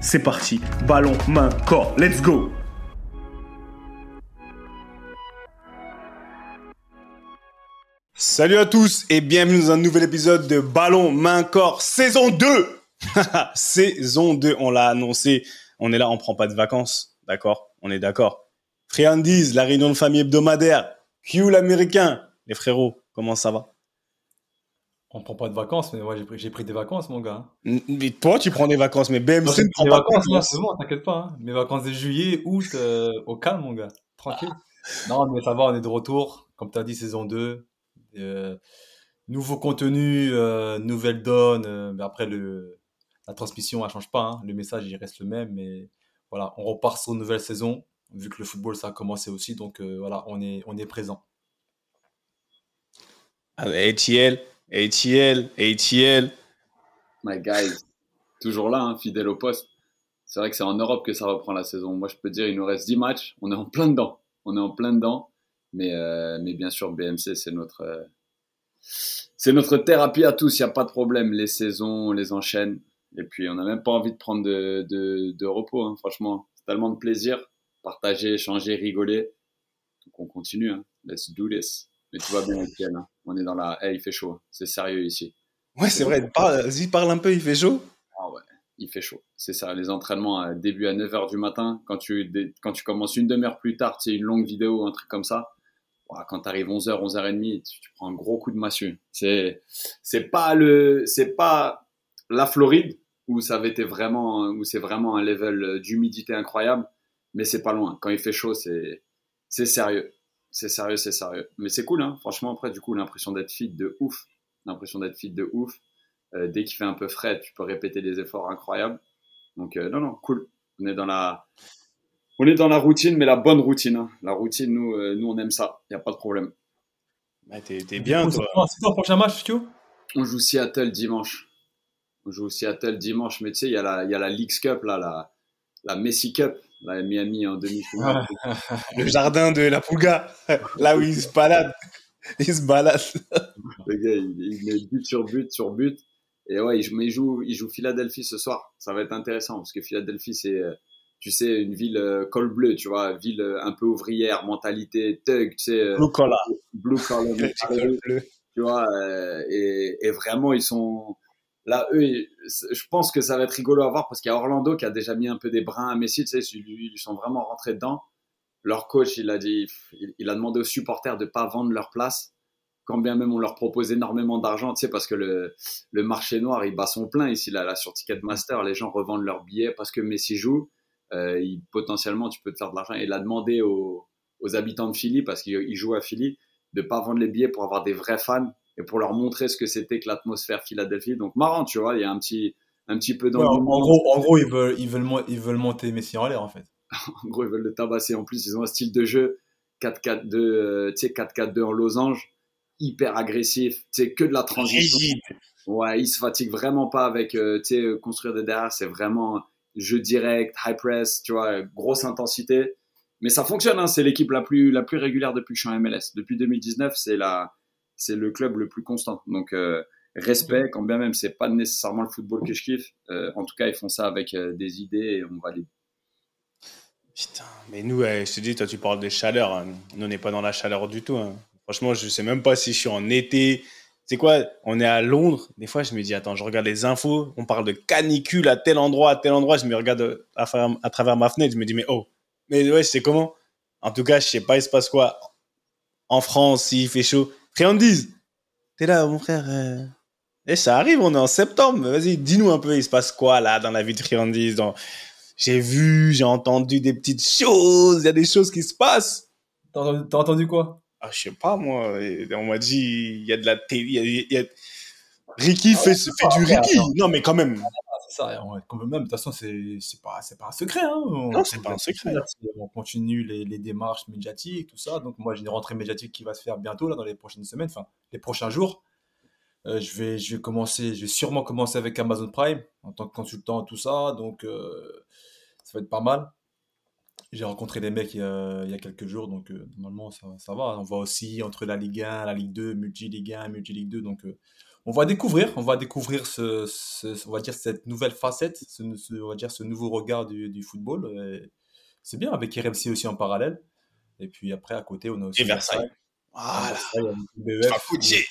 c'est parti. Ballon, main, corps. Let's go Salut à tous et bienvenue dans un nouvel épisode de Ballon, main, corps, saison 2 Saison 2, on l'a annoncé. On est là, on prend pas de vacances. D'accord? On est d'accord. Friandies, la réunion de famille hebdomadaire. Q l'américain. Les frérots, comment ça va? On prend pas de vacances, mais moi j'ai pris, des vacances, mon gars. Mais toi, tu prends des vacances, mais BMC ne prend pas de vacances. Moi, t'inquiète pas. Hein. Mes vacances de juillet, août, euh, au calme, mon gars. Tranquille. non, mais ça va, on est de retour. Comme tu as dit, saison 2. Euh, nouveau contenu, euh, nouvelle donne. mais après, le, la transmission, elle change pas. Hein. Le message, il reste le même. Mais voilà, on repart sur une nouvelle saison. Vu que le football, ça a commencé aussi. Donc voilà, on est, on est présent. Allez, Thiel. ATL, ATL. My guys, toujours là, hein, fidèle au poste. C'est vrai que c'est en Europe que ça reprend la saison. Moi, je peux dire, il nous reste 10 matchs. On est en plein dedans. On est en plein dedans. Mais, euh, mais bien sûr, BMC, c'est notre, euh, notre thérapie à tous. Il n'y a pas de problème. Les saisons, on les enchaîne. Et puis, on n'a même pas envie de prendre de, de, de repos. Hein, franchement, c'est tellement de plaisir. Partager, échanger, rigoler. Donc, on continue. Hein. Let's do this. Mais tu vois bien, Etienne. Hein. On est dans la. Eh, il fait chaud. C'est sérieux ici. Ouais, c'est vrai. Vas-y, parle un peu, il fait chaud. Ah ouais, il fait chaud. C'est ça. Les entraînements début à 9h du matin. Quand tu, quand tu commences une demi-heure plus tard, tu sais, une longue vidéo, un truc comme ça. quand tu arrives 11h, 11h30, tu, prends un gros coup de massue. C'est, c'est pas le, c'est pas la Floride où ça avait été vraiment, où c'est vraiment un level d'humidité incroyable, mais c'est pas loin. Quand il fait chaud, c'est, c'est sérieux. C'est sérieux, c'est sérieux. Mais c'est cool, hein. Franchement, après, du coup, l'impression d'être fit de ouf. L'impression d'être fit de ouf. Euh, dès qu'il fait un peu frais, tu peux répéter des efforts incroyables. Donc, euh, non, non, cool. On est dans la, on est dans la routine, mais la bonne routine. Hein. La routine, nous, euh, nous, on aime ça. Il n'y a pas de problème. Bah, t'es, bien, toi. C'est ton prochain match, tu On joue Seattle dimanche. On joue Seattle dimanche, mais tu sais, il y a la, il y a la Leagues Cup, là, la, la Messi Cup la Miami en demi-finale. le jardin de la Puga, là où il se balade. Il se balade. le gars, il, met but sur but sur but. Et ouais, il, joue, il joue Philadelphie ce soir. Ça va être intéressant parce que Philadelphie, c'est, euh, tu sais, une ville euh, col bleu, tu vois, ville euh, un peu ouvrière, mentalité thug, tu sais. Blue collar. Blue collar. tu vois, et, et vraiment, ils sont, Là, eux, je pense que ça va être rigolo à voir parce qu'il y a Orlando qui a déjà mis un peu des brins à Messi. Tu sais, ils sont vraiment rentrés dedans. Leur coach, il a dit, il, a demandé aux supporters de pas vendre leur place, quand bien même on leur propose énormément d'argent. Tu sais, parce que le, le marché noir, il bat son plein ici là, là sur Ticketmaster. Les gens revendent leurs billets parce que Messi joue. Euh, il, potentiellement, tu peux te faire de l'argent. Il a demandé aux, habitants de Philly parce qu'il joue à Philly de pas vendre les billets pour avoir des vrais fans et pour leur montrer ce que c'était que l'atmosphère Philadelphie. Donc marrant, tu vois, il y a un petit, un petit peu dans. en, gros, en gros, ils veulent, ils veulent, ils veulent monter Messi en l'air en fait. en gros, ils veulent le tabasser. En plus, ils ont un style de jeu 4-4-2, euh, tu sais, 4-4-2 en losange, hyper agressif, tu sais, que de la transition. Ouais, ils se fatiguent vraiment pas avec, euh, tu sais, construire des derrière. C'est vraiment jeu direct, high press, tu vois, grosse intensité. Mais ça fonctionne, hein, c'est l'équipe la plus, la plus régulière depuis que je suis en MLS. Depuis 2019, c'est la, c'est le club le plus constant. Donc euh, respect, quand bien même c'est pas nécessairement le football que je kiffe. Euh, en tout cas, ils font ça avec euh, des idées et on va les. Putain, mais nous, je te dis, toi tu parles des chaleurs. Hein. Nous, on n'est pas dans la chaleur du tout. Hein. Franchement, je sais même pas si je suis en été. C'est quoi? On est à Londres. Des fois, je me dis, attends, je regarde les infos. On parle de canicule à tel endroit, à tel endroit. Je me regarde à, à travers ma fenêtre. Je me dis, mais oh, mais ouais, c'est comment? En tout cas, je sais pas, il se passe quoi? En France s'il fait chaud. Friandises, t'es là, mon frère. Euh... Et eh, ça arrive, on est en septembre. Vas-y, dis-nous un peu, il se passe quoi là dans la vie de Friandises dans... J'ai vu, j'ai entendu des petites choses, il y a des choses qui se passent. T'as entendu, quoi? Ah, Je sais pas, moi. On m'a dit, il y a de la télé. Y a... Ricky fait, fait du Ricky. Non, mais quand même. C'est ça, quand même, de toute façon, c'est pas, pas un secret. Hein. non, c'est pas un secret. On continue les, les, démarches médiatiques, tout ça. Donc, moi, j'ai une rentrée médiatique qui va se faire bientôt, là, dans les prochaines semaines, enfin, les prochains jours. Euh, je, vais, je vais commencer, je vais sûrement commencer avec Amazon Prime en tant que consultant, tout ça. Donc, euh, ça va être pas mal. J'ai rencontré des mecs il y a, il y a quelques jours, donc euh, normalement ça, ça, va. On voit aussi entre la Ligue 1, la Ligue 2, Multi-Ligue 1, Multi-Ligue 2. Donc on va découvrir, on va découvrir ce, on va dire cette nouvelle facette, ce, on va dire ce nouveau regard du, du football. C'est bien avec RMC aussi en parallèle. Et puis après à côté on a aussi Et Versailles. Voilà. Versailles,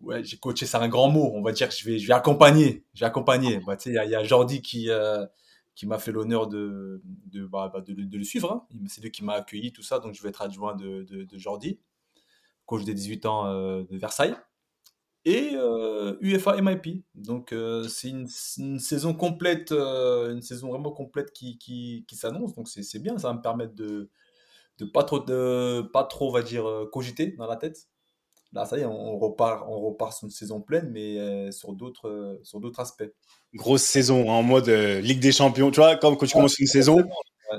Ouais, j'ai coaché, c'est un grand mot. On va dire que je vais, je vais accompagner. Je vais accompagner. Bah, tu sais, il y, a Jordi qui, euh, qui m'a fait l'honneur de, de, bah, bah de, le suivre. Hein. C'est lui qui m'a accueilli, tout ça. Donc, je vais être adjoint de Jordi, coach des 18 ans euh, de Versailles. Et euh, UFA MIP. Donc, euh, c'est une, une, saison complète, une saison vraiment complète qui, qui, qui s'annonce. Donc, c'est bien. Ça va me permettre de, de pas trop, de, pas trop, on va dire, cogiter dans la tête Là, ça y est, on repart, on repart sur une saison pleine, mais euh, sur d'autres, euh, sur d'autres aspects. Grosse saison en mode euh, Ligue des Champions. Tu vois, comme quand tu commences une saison,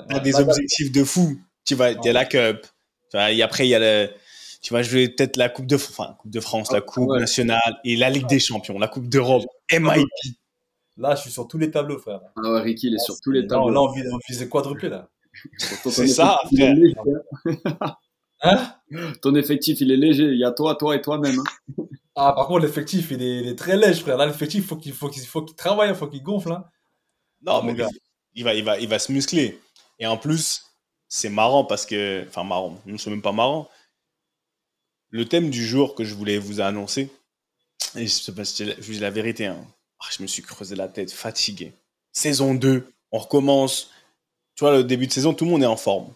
tu as des objectifs de fou. Tu vas, il y a la Cup. et après, il y a le, tu vas jouer peut-être la Coupe de, enfin, coupe de France, la Coupe nationale et la Ligue des Champions, la Coupe d'Europe, MIP. Là, je suis sur tous les tableaux, frère. Ah ouais, Ricky, il est sur tous les tableaux. là, on vise, on quadruplé, là. C'est ça, frère. Hein Ton effectif, il est léger. Il y a toi, toi et toi-même. Hein. ah, par contre, l'effectif, il est, très léger, frère. Là, l'effectif, faut qu'il faut qu'il faut qu'il travaille, il faut qu'il gonfle. Hein. Non, mais il va, il va, il va se muscler. Et en plus, c'est marrant parce que, enfin marrant, ne sont même pas marrant. Le thème du jour que je voulais vous annoncer, et je, la vérité, hein. Ah, je me suis creusé la tête, fatigué. Saison 2, on recommence. Tu vois, le début de saison, tout le monde est en forme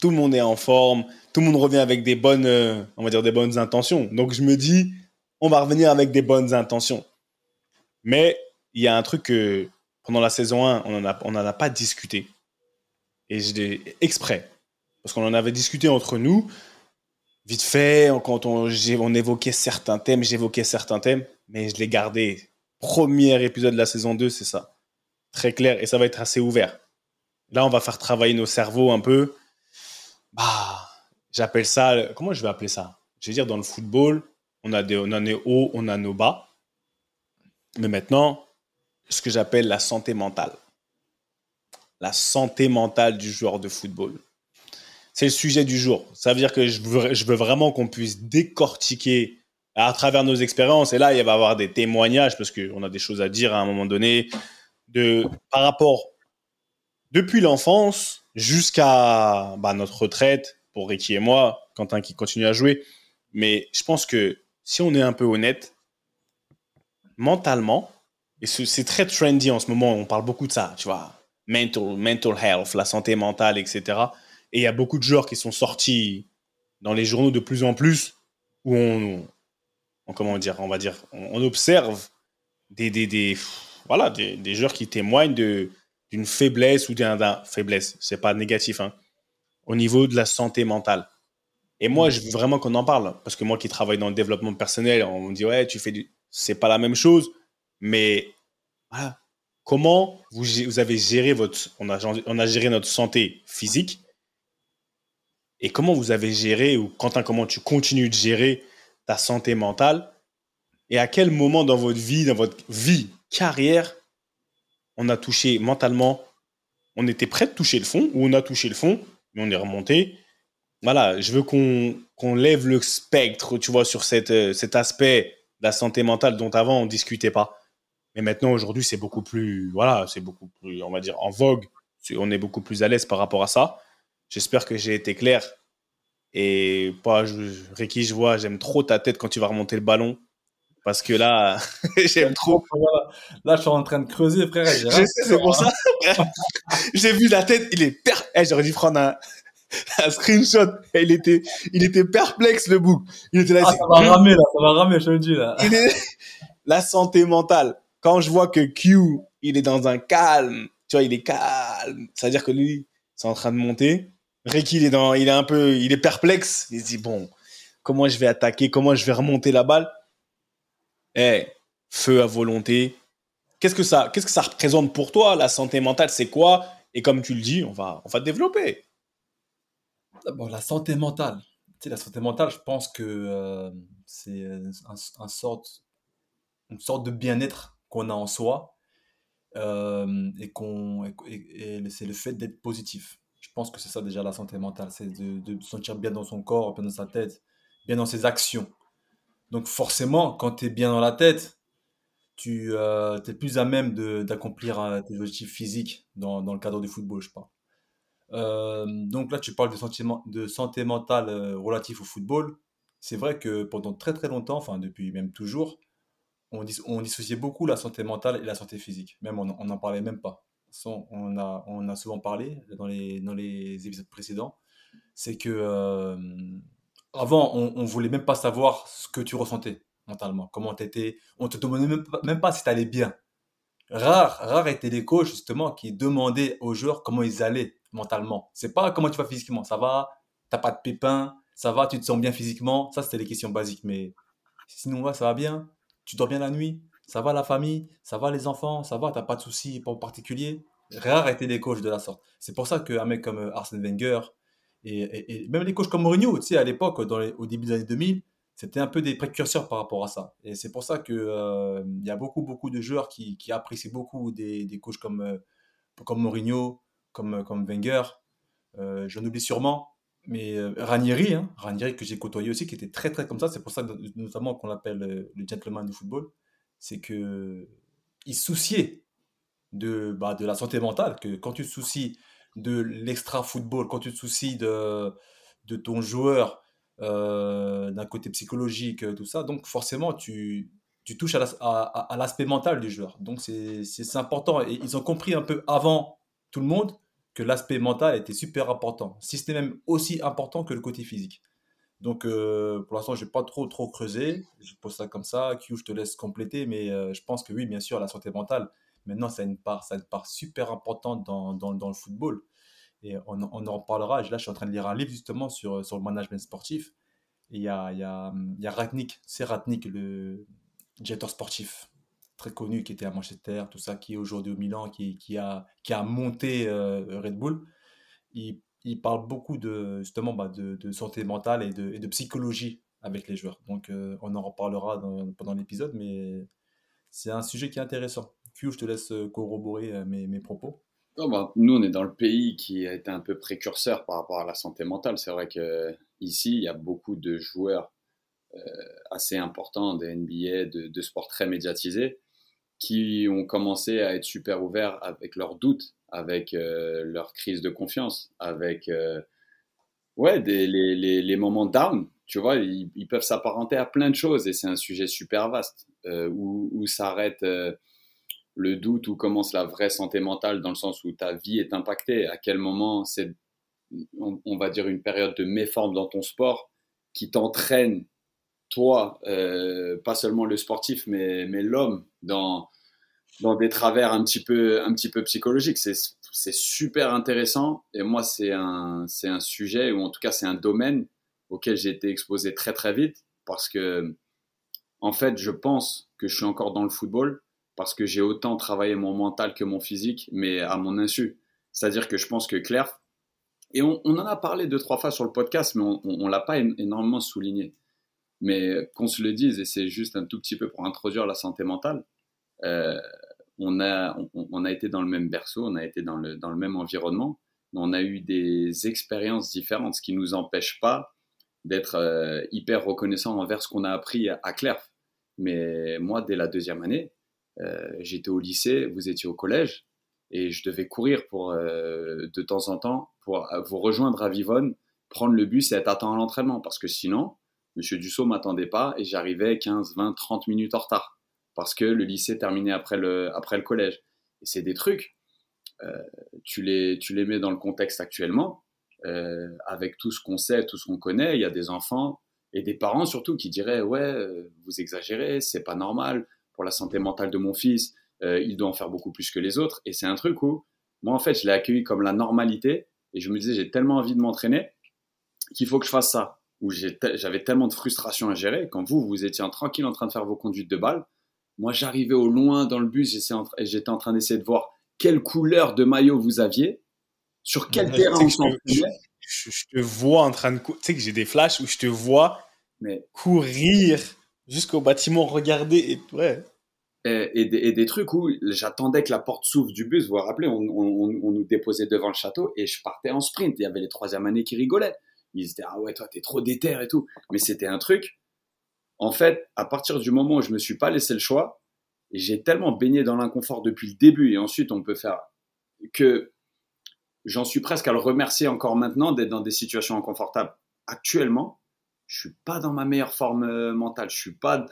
tout le monde est en forme, tout le monde revient avec des bonnes, euh, on va dire des bonnes intentions. Donc je me dis, on va revenir avec des bonnes intentions. Mais il y a un truc que pendant la saison 1, on n'en a, a pas discuté. Et je l'ai exprès. Parce qu'on en avait discuté entre nous, vite fait, quand on, évoquait certains thèmes, j'évoquais certains thèmes, mais je l'ai gardé. Premier épisode de la saison 2, c'est ça. Très clair, et ça va être assez ouvert. Là, on va faire travailler nos cerveaux un peu bah, j'appelle ça, comment je vais appeler ça? Je vais dire, dans le football, on a, des, on a nos hauts, on a nos bas. Mais maintenant, ce que j'appelle la santé mentale. La santé mentale du joueur de football. C'est le sujet du jour. Ça veut dire que je veux, vraiment qu'on puisse décortiquer à travers nos expériences. Et là, il va y avoir des témoignages parce qu'on a des choses à dire à un moment donné de, par rapport depuis l'enfance jusqu'à bah, notre retraite pour Ricky et moi, Quentin qui continue à jouer. Mais je pense que si on est un peu honnête, mentalement, et c'est très trendy en ce moment, on parle beaucoup de ça, tu vois, mental, mental health, la santé mentale, etc. Et il y a beaucoup de joueurs qui sont sortis dans les journaux de plus en plus où on, comment dire, on va dire, on, observe des, des, des voilà, des, des, joueurs qui témoignent de, d'une faiblesse ou d'un faiblesse, c'est pas négatif, hein, au niveau de la santé mentale. Et moi, je veux vraiment qu'on en parle parce que moi qui travaille dans le développement personnel, on me dit ouais, tu fais du, c'est pas la même chose, mais voilà, comment vous, vous avez géré votre, on a, on a géré notre santé physique et comment vous avez géré ou Quentin, comment tu continues de gérer ta santé mentale? Et à quel moment dans votre vie, dans votre vie, carrière, on a touché mentalement, on était prêt de toucher le fond, ou on a touché le fond, mais on est remonté. Voilà, je veux qu'on lève le spectre, tu vois, sur euh, cet aspect de la santé mentale dont avant on ne discutait pas. Mais maintenant, aujourd'hui, c'est beaucoup plus, voilà, c'est beaucoup plus, on va dire, en vogue. On est beaucoup plus à l'aise par rapport à ça. J'espère que j'ai été clair Et pas, Ricky, je vois, j'aime trop ta tête quand tu vas remonter le ballon. Parce que là, j'aime trop. Là, je suis en train de creuser, frère. Je sais, c'est pour ça. J'ai vu la tête, il est per... Eh, J'aurais dû prendre un, un screenshot. Il était, il était perplexe, le bouc. Il était là. Ah, ça va ramer, là. Ça va ramer, je te le dis, là. La santé mentale. Quand je vois que Q, il est dans un calme, tu vois, il est calme. C'est-à-dire que lui, c'est en train de monter. Ricky, il est dans, il est un peu, il est perplexe. Il se dit, bon, comment je vais attaquer? Comment je vais remonter la balle? Eh, feu à volonté. Qu'est-ce que ça, qu'est-ce que ça représente pour toi, la santé mentale? C'est quoi? Et comme tu le dis, on va, on va développer. La santé mentale. Tu sais, la santé mentale, je pense que euh, c'est un, sorte, une sorte de bien-être qu'on a en soi euh, et, qu'on, et, c'est le fait d'être positif. Pense que c'est ça déjà la santé mentale, c'est de, se sentir bien dans son corps, bien dans sa tête, bien dans ses actions. Donc forcément, quand tu es bien dans la tête, tu euh, es plus à même d'accomplir euh, tes objectifs physiques dans, dans, le cadre du football, je pense. Euh, donc là, tu parles de, sentiment, de santé mentale euh, relative au football. C'est vrai que pendant très très longtemps, enfin depuis même toujours, on, on dissociait beaucoup la santé mentale et la santé physique. Même on n'en parlait même pas. On a, on a souvent parlé dans les, dans les épisodes précédents. C'est que euh, avant, on, on voulait même pas savoir ce que tu ressentais mentalement, comment tu. On te demandait même pas, même pas si tu allais bien. Rare, rare étaient les coachs justement qui demandaient aux joueurs comment ils allaient mentalement. C'est pas comment tu vas physiquement. Ça va, t'as pas de pépins, ça va, tu te sens bien physiquement. Ça, c'était les questions basiques. Mais sinon, ça va bien. Tu dors bien la nuit? Ça va la famille. Ça va les enfants. Ça va, t'as pas de soucis en particulier. Rare étaient les coachs de la sorte. C'est pour ça qu'un mec comme euh, Arsène Wenger et, même les coachs comme Mourinho, tu sais, à l'époque, au début des années 2000, c'était un peu des précurseurs par rapport à ça. Et c'est pour ça qu'il euh, y a beaucoup, beaucoup de joueurs qui, qui apprécient beaucoup des, des coachs comme, euh, comme Mourinho, comme, comme Wenger. Euh, J'en oublie sûrement. Mais euh, Ranieri, hein, Ranieri que j'ai côtoyé aussi, qui était très très comme ça, c'est pour ça notamment qu'on l'appelle euh, le gentleman du football, c'est que il de, bah, de la santé mentale, que quand tu te soucies de l'extra football, quand tu te soucies de, ton joueur, euh, d'un côté psychologique, tout ça, donc forcément tu, tu touches à l'aspect mental du joueur. Donc c'est important. Et ils ont compris un peu avant tout le monde que l'aspect mental était super important, si n'est même aussi important que le côté physique. Donc euh, pour l'instant, je n'ai pas trop trop creusé. Je pose ça comme ça. Q, je te laisse compléter, mais euh, je pense que oui, bien sûr, la santé mentale. Maintenant, ça a une part, ça une part super importante dans, dans, le football. Et on, en reparlera. Là, je suis en train de lire un livre justement sur, sur le management sportif. Et il y a, y, y a Ratnik, c'est Ratnik, le directeur sportif très connu qui était à Manchester, tout ça, qui est aujourd'hui au Milan, qui, qui, a, qui a monté euh, Red Bull, il, il, parle beaucoup de, justement bah, de, santé mentale et de, psychologie avec les joueurs. Donc euh, on en reparlera pendant l'épisode, mais c'est un sujet qui est intéressant. Q, je te laisse euh, corroborer mes, mes propos. Oh bah, nous, on est dans le pays qui a été un peu précurseur par rapport à la santé mentale. C'est vrai que ici, il y a beaucoup de joueurs assez importants de NBA, de sports très médiatisés, qui ont commencé à être super ouverts avec leurs doutes, avec euh, leur crise de confiance, avec euh, ouais, les, les, moments down. Tu vois, ils, peuvent s'apparenter à plein de choses et c'est un sujet super vaste euh, où, où s'arrête le doute, où commence la vraie santé mentale dans le sens où ta vie est impactée, à quel moment c'est, on, on va dire, une période de méforme dans ton sport qui t'entraîne toi, pas seulement le sportif, mais, mais l'homme, dans, dans des travers un petit peu, un petit peu psychologiques. C'est, c'est super intéressant. Et moi, c'est un, c'est un sujet, ou en tout cas, c'est un domaine auquel j'ai été exposé très, très vite. Parce que, en fait, je pense que je suis encore dans le football parce que j'ai autant travaillé mon mental que mon physique, mais à mon insu. C'est-à-dire que je pense que Claire, et on, on, en a parlé deux, trois fois sur le podcast, mais on ne l'a pas énormément souligné. Mais qu'on se le dise, et c'est juste un tout petit peu pour introduire la santé mentale, euh, on, a, on, a été dans le même berceau, on a été dans le, dans le même environnement, on a eu des expériences différentes, ce qui ne nous empêche pas d'être euh, hyper reconnaissant envers ce qu'on a appris à, à Clerf. Mais moi, dès la deuxième année, euh, j'étais au lycée, vous étiez au collège, et je devais courir pour, euh, de temps en temps pour vous rejoindre à Vivonne prendre le bus et être à temps à l'entraînement. Parce que sinon, Monsieur Dussault m'attendait pas et j'arrivais 15, 20, 30 minutes en retard. Parce que le lycée terminait après le, après le collège. Et c'est des trucs, euh, tu, les, tu les mets dans le contexte actuellement, euh, avec tout ce qu'on sait, tout ce qu'on connaît, il y a des enfants et des parents surtout qui diraient ouais, euh, vous exagérez, c'est pas normal pour la santé mentale de mon fils, il doit en faire beaucoup plus que les autres. Et c'est un truc où moi en fait je l'ai accueilli comme la normalité et je me disais j'ai tellement envie de m'entraîner qu'il faut que je fasse ça. Où j'avais tellement de frustration à gérer quand vous vous étiez tranquille en train de faire vos conduites de balles. Moi j'arrivais au loin dans le bus, j'étais en train d'essayer de voir quelle couleur de maillot vous aviez sur quel terrain on je, je, te vois en train de. Tu sais que j'ai des flashs où je te vois mais... courir jusqu'au bâtiment, regarder et. Ouais. Et, des, trucs où j'attendais que la porte s'ouvre du bus. Vous vous rappelez, on, nous déposait devant le château et je partais en sprint. Il y avait les troisième années qui rigolaient. Ils disaient Ah ouais, toi, t'es trop déter et tout. Mais c'était un truc. En fait, à partir du moment où je me suis pas laissé le choix, j'ai tellement baigné dans l'inconfort depuis le début, et ensuite on peut faire que j'en suis presque à le remercier encore maintenant d'être dans des situations inconfortables. Actuellement, je suis pas dans ma meilleure forme euh, mentale. Je suis pas.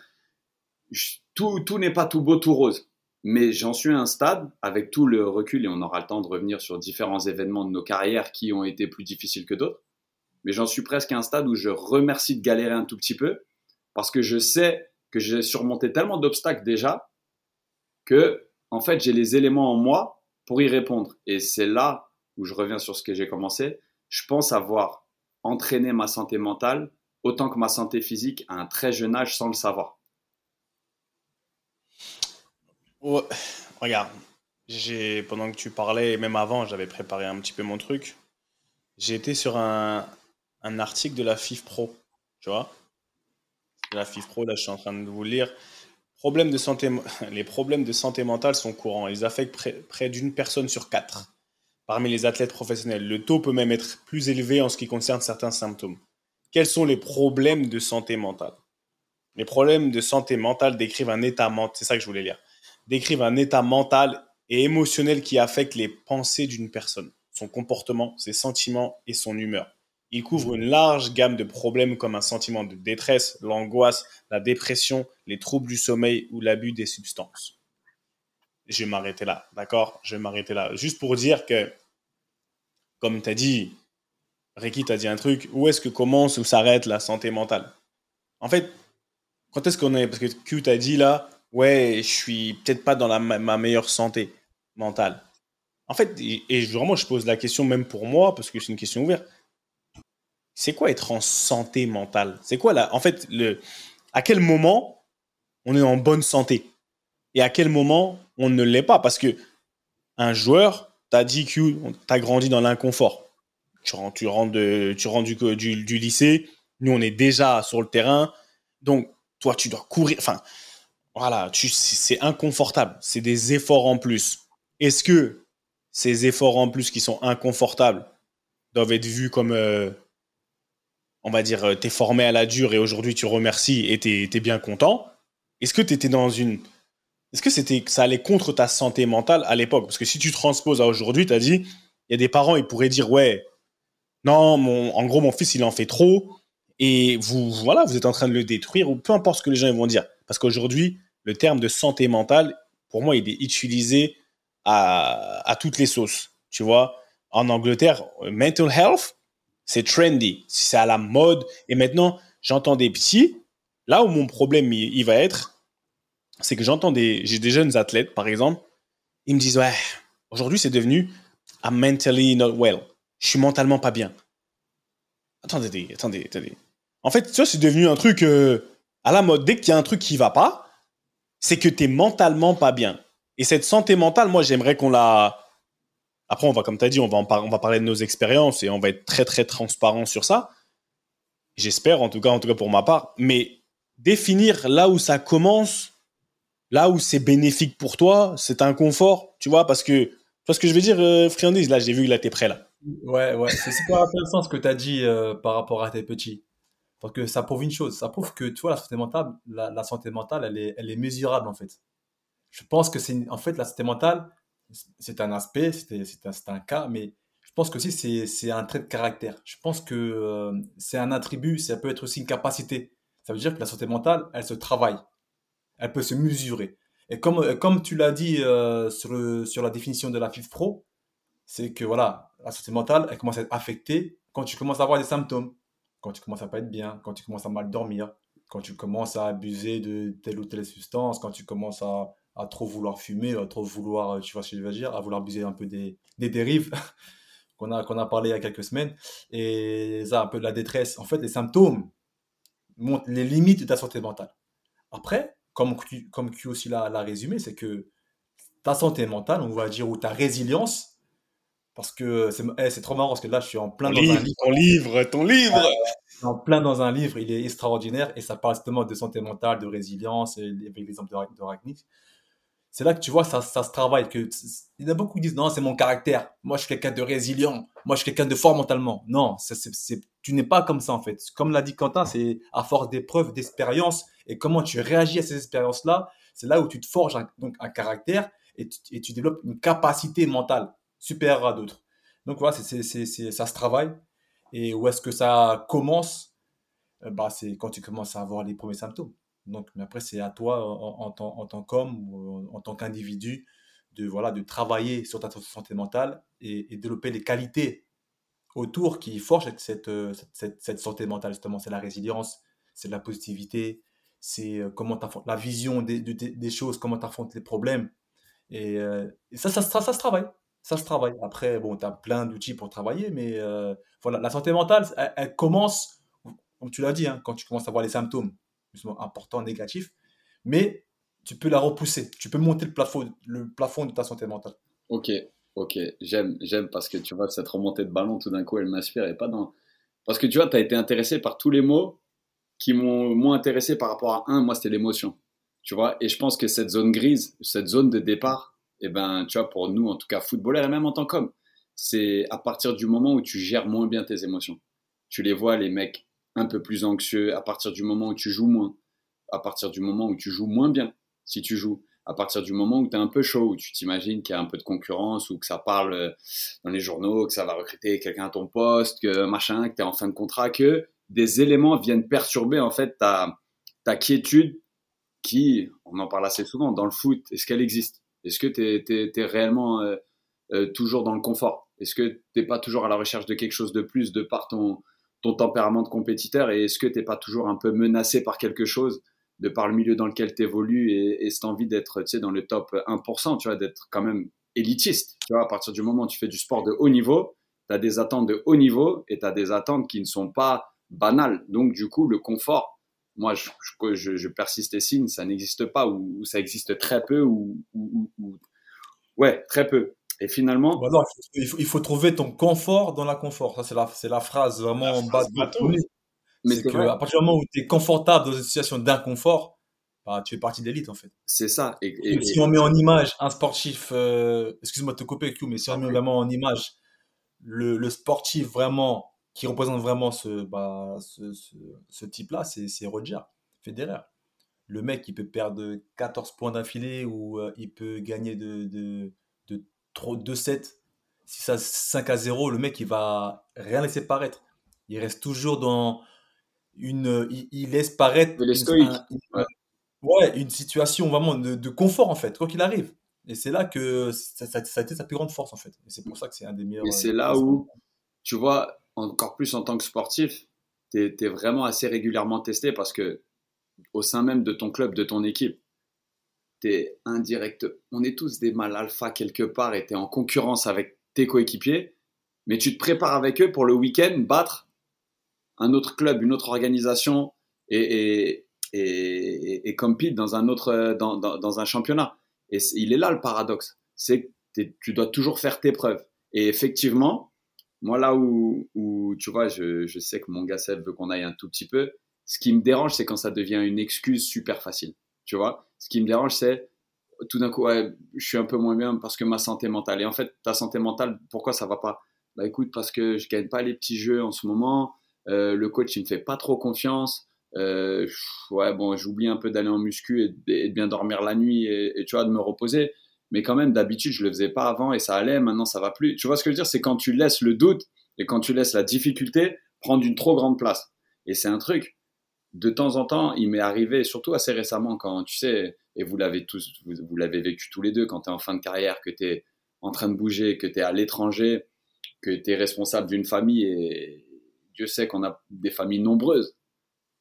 tout tout n'est pas tout beau, tout rose. Mais j'en suis à un stade, avec tout le recul, et on aura le temps de revenir sur différents événements de nos carrières qui ont été plus difficiles que d'autres. Mais j'en suis presque à un stade où je remercie de galérer un tout petit peu, parce que je sais que j'ai surmonté tellement d'obstacles déjà, que, en fait, j'ai les éléments en moi pour y répondre. Et c'est là où je reviens sur ce que j'ai commencé, je pense avoir entraîné ma santé mentale autant que ma santé physique à un très jeune âge sans le savoir. regarde, j'ai pendant que tu parlais, et même avant, j'avais préparé un petit peu mon truc. J'ai été sur un, un article de la FIF Pro, tu vois. La FIF Pro, là, je suis en train de vous lire. De santé, les problèmes de santé mentale sont courants. Ils affectent près, près d'une personne sur quatre parmi les athlètes professionnels. Le taux peut même être plus élevé en ce qui concerne certains symptômes. Quels sont les problèmes de santé mentale? Les problèmes de santé mentale décrivent un état mental, c'est ça que je voulais lire, décrivent un état mental et émotionnel qui affecte les pensées d'une personne, son comportement, ses sentiments et son humeur. Il couvre une large gamme de problèmes comme un sentiment de détresse, l'angoisse, la dépression, les troubles du sommeil ou l'abus des substances je vais m'arrêter là, d'accord? Je vais m'arrêter là. Juste pour dire que, comme tu as dit, Ricky t'a dit un truc, où est-ce que commence ou s'arrête la santé mentale? En fait, quand est-ce qu'on est? Parce que Q t'a dit là, ouais, je suis peut-être pas dans ma meilleure santé mentale. En fait, et, vraiment, je pose la question même pour moi, parce que c'est une question ouverte. C'est quoi être en santé mentale? C'est quoi là En fait, le, à quel moment on est en bonne santé? Et à quel moment on ne l'est pas? Parce que un joueur, t'as dit que t'as grandi dans l'inconfort. Tu rentres, tu rentres, tu rentres du, du, lycée, nous on est déjà sur le terrain, donc toi tu dois courir. Enfin, voilà, c'est inconfortable. C'est des efforts en plus. Est-ce que ces efforts en plus qui sont inconfortables doivent être vus comme, euh, on va dire, euh, t'es formé à la dure et aujourd'hui tu remercies et t'es es bien content Est-ce que tu étais dans une est-ce que c'était ça allait contre ta santé mentale à l'époque? Parce que si tu transposes à aujourd'hui, tu as dit, il y a des parents, ils pourraient dire, ouais, non, mon, en gros, mon fils, il en fait trop, et vous, voilà, vous êtes en train de le détruire, ou peu importe ce que les gens vont dire. Parce qu'aujourd'hui, le terme de santé mentale, pour moi, il est utilisé à, à toutes les sauces. Tu vois, en Angleterre, mental health, c'est trendy, c'est à la mode. Et maintenant, j'entends des petits. Là où mon problème il va être, c'est que j'entends des, j'ai des jeunes athlètes, par exemple, ils me disent, ouais, aujourd'hui c'est devenu I'm mentally not well. Je suis mentalement pas bien. Attendez, attendez, attendez. En fait, ça, c'est devenu un truc euh, à la mode. Dès qu'il y a un truc qui va pas, c'est que tu es mentalement pas bien. Et cette santé mentale, moi, j'aimerais qu'on la. Après, on va, comme tu as dit, on va, on va parler de nos expériences et on va être très, très transparent sur ça. J'espère, en tout cas, en tout cas pour ma part. Mais définir là où ça commence là où c'est bénéfique pour toi, c'est un confort, tu vois, parce que, tu vois ce que je veux dire, euh, friandise, là, j'ai vu que là, t'es prêt, là. Ouais, ouais, c'est super intéressant ce que tu as dit euh, par rapport à tes petits. Parce que ça prouve une chose, ça prouve que, tu vois, la santé mentale, la, santé mentale, elle est, elle est mesurable, en fait. Je pense que c'est, en fait, la santé mentale, c'est un aspect, c'est un, un cas, mais pense que c'est un trait de caractère. Je pense que euh, c'est un attribut, ça peut être aussi une capacité. Ça veut dire que la santé mentale, elle se travaille, elle peut se mesurer. Et comme, euh, comme tu l'as dit euh, sur, sur la définition de la FIF Pro, c'est que voilà, la santé mentale, elle commence à être affectée quand tu commences à avoir des symptômes, quand tu commences à pas être bien, quand tu commences à mal dormir, quand tu commences à abuser de telle ou telle substance, quand tu commences à, à trop vouloir fumer, à trop vouloir, tu vois ce que je veux dire, à vouloir abuser un peu des, des dérives qu'on a, qu'on a parlé il y a quelques semaines, et ça, un peu de la détresse. En fait, les symptômes montrent les limites de ta santé mentale. Après, comme Q, comme Q aussi l'a résumé, c'est que ta santé mentale, on va dire, ou ta résilience, parce que c'est eh, c'est trop marrant, parce que là, je suis en plein Ton dans un livre, ton livre, ton livre. en plein dans un livre, il est extraordinaire, et ça parle justement de santé mentale, de résilience, et avec l'exemple de, de Ragnick. C'est là que tu vois, ça, ça se travaille. Il y en a beaucoup qui disent, non, c'est mon caractère. Moi, je suis quelqu'un de résilient. Moi, je suis quelqu'un de fort mentalement. Non, tu n'es pas comme ça, en fait. Comme l'a dit Quentin, c'est à force d'épreuves, d'expériences, et comment tu réagis à ces expériences-là, c'est là où tu te forges un, donc un caractère et tu, développes une capacité mentale supérieure à d'autres. Donc voilà, c'est- ça se travaille. Et où est-ce que ça commence? Euh, bah, C'est quand tu commences à avoir les premiers symptômes. Donc, mais après, c'est à toi, en, en tant, en tant qu'homme ou en, tant qu'individu, de, voilà, de travailler sur ta santé mentale et, développer les qualités autour qui forgent cette, euh, cette, cette- santé mentale, justement. C'est la résilience, c'est la positivité, c'est euh, comment la vision des, de- des- des choses, comment tu affrontes les problèmes. Et, euh, ça, ça, se travaille. Ça se travaille. Après, bon, tu as plein d'outils pour travailler, mais euh, voilà, la santé mentale, elle, elle commence, comme tu l'as dit, hein, quand tu commences à voir les symptômes, justement, importants, négatifs, mais tu peux la repousser. Tu peux monter le plafond, le plafond de ta santé mentale. Ok, ok, j'aime, j'aime parce que tu vois, cette remontée de ballon, tout d'un coup, elle m'inspire et pas dans. Parce que tu vois, tu as été intéressé par tous les mots qui m'ont moins intéressé par rapport à un, moi, c'était l'émotion. Tu vois, et je pense que cette zone grise, cette zone de départ, eh ben, tu vois, pour nous, en tout cas, footballeurs et même en tant qu'homme, c'est à partir du moment où tu gères moins bien tes émotions. Tu les vois, les mecs un peu plus anxieux, à partir du moment où tu joues moins, à partir du moment où tu joues moins bien, si tu joues, à partir du moment où tu es un peu chaud, où tu t'imagines qu'il y a un peu de concurrence, ou que ça parle euh, dans les journaux, que ça va recruter quelqu'un à ton poste, que machin, que tu es en fin de contrat, que des éléments viennent perturber en fait ta, ta quiétude qui, on en parle assez souvent, dans le foot, est-ce qu'elle existe? Est-ce que tu es, réellement euh, euh, toujours dans le confort? Est-ce que tu pas toujours à la recherche de quelque chose de plus de par ton, ton tempérament de compétiteur Et est-ce que tu pas toujours un peu menacé par quelque chose de par le milieu dans lequel tu évolues et, et cette envie d'être tu sais, dans le top 1%, tu vois, d'être quand même élitiste. Tu vois, à partir du moment où tu fais du sport de haut niveau, tu as des attentes de haut niveau et tu as des attentes qui ne sont pas banales. Donc, du coup, le confort, moi, je persiste et signe, ça n'existe pas ou, ou, ça existe très peu ou, ou, ou, ouais, très peu. Et finalement, bah non, il, faut, il, faut, trouver ton confort dans la confort. Ça, c'est la, c'est la phrase vraiment en bas de mais c'est qu'à partir du moment où tu es confortable dans une situation d'inconfort, bah, tu es partie d'élite en fait. C'est ça. Et, et, si on met en image un sportif, euh, excuse-moi de te couper, Q, mais si on met vraiment en image le, le sportif vraiment qui représente vraiment ce, bah, ce, ce, ce type-là, c'est Roger Federer. Le mec, il peut perdre 14 points d'affilée ou euh, il peut gagner de, de, de 2-7. Si ça 5 à 0, le mec, il va rien laisser paraître. Il reste toujours dans, une, il, il, laisse paraître une, un, une, ouais. ouais. une situation vraiment de, de, confort en fait, quoi qu'il arrive. Et c'est là que ça, ça, ça, a été sa plus grande force en fait. Et c'est pour ça que c'est un des meilleurs. Et c'est là où, tu vois, encore plus en tant que sportif, tu es, es, vraiment assez régulièrement testé parce que au sein même de ton club, de ton équipe, tu es indirect. On est tous des mâles alpha quelque part et tu es en concurrence avec tes coéquipiers, mais tu te prépares avec eux pour le week-end battre un autre club, une autre organisation et, et, et, et dans un autre dans, dans, dans un championnat. Et il est là le paradoxe, c'est que tu dois toujours faire tes preuves. Et effectivement, moi là où, où tu vois, je, je sais que mon gars Seb veut qu'on aille un tout petit peu. Ce qui me dérange, c'est quand ça devient une excuse super facile. Tu vois, ce qui me dérange, c'est tout d'un coup, ouais, je suis un peu moins bien parce que ma santé mentale. Et en fait, ta santé mentale, pourquoi ça va pas? Bah écoute, parce que je gagne pas les petits jeux en ce moment. Euh, le coach il me fait pas trop confiance. Euh, ouais bon, j'oublie un peu d'aller en muscu et, de bien dormir la nuit et, et, tu vois de me reposer. mais quand même, d'habitude, je le faisais pas avant et ça allait, maintenant ça va plus. Tu vois ce que je veux dire? C'est quand tu laisses le doute et quand tu laisses la difficulté prendre une trop grande place. Et c'est un truc, de temps en temps, il m'est arrivé, surtout assez récemment, quand tu sais, et vous l'avez tous, vous, l'avez vécu tous les deux, quand tu es en fin de carrière, que tu es en train de bouger, que tu es à l'étranger, que tu es responsable d'une famille, et Dieu sait qu'on a des familles nombreuses.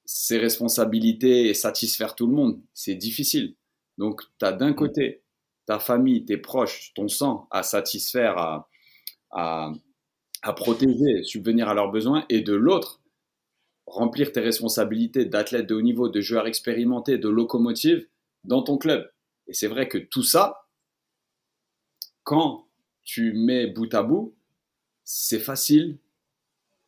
Ces responsabilités et satisfaire tout le monde, c'est difficile. Donc, tu as d'un mm. côté ta famille, tes proches, ton sang à satisfaire, à, à, à protéger, subvenir à leurs besoins, et de l'autre, remplir tes responsabilités d'athlète de haut niveau, de joueur expérimenté, de locomotive dans ton club. Et c'est vrai que tout ça, quand tu mets bout à bout, c'est facile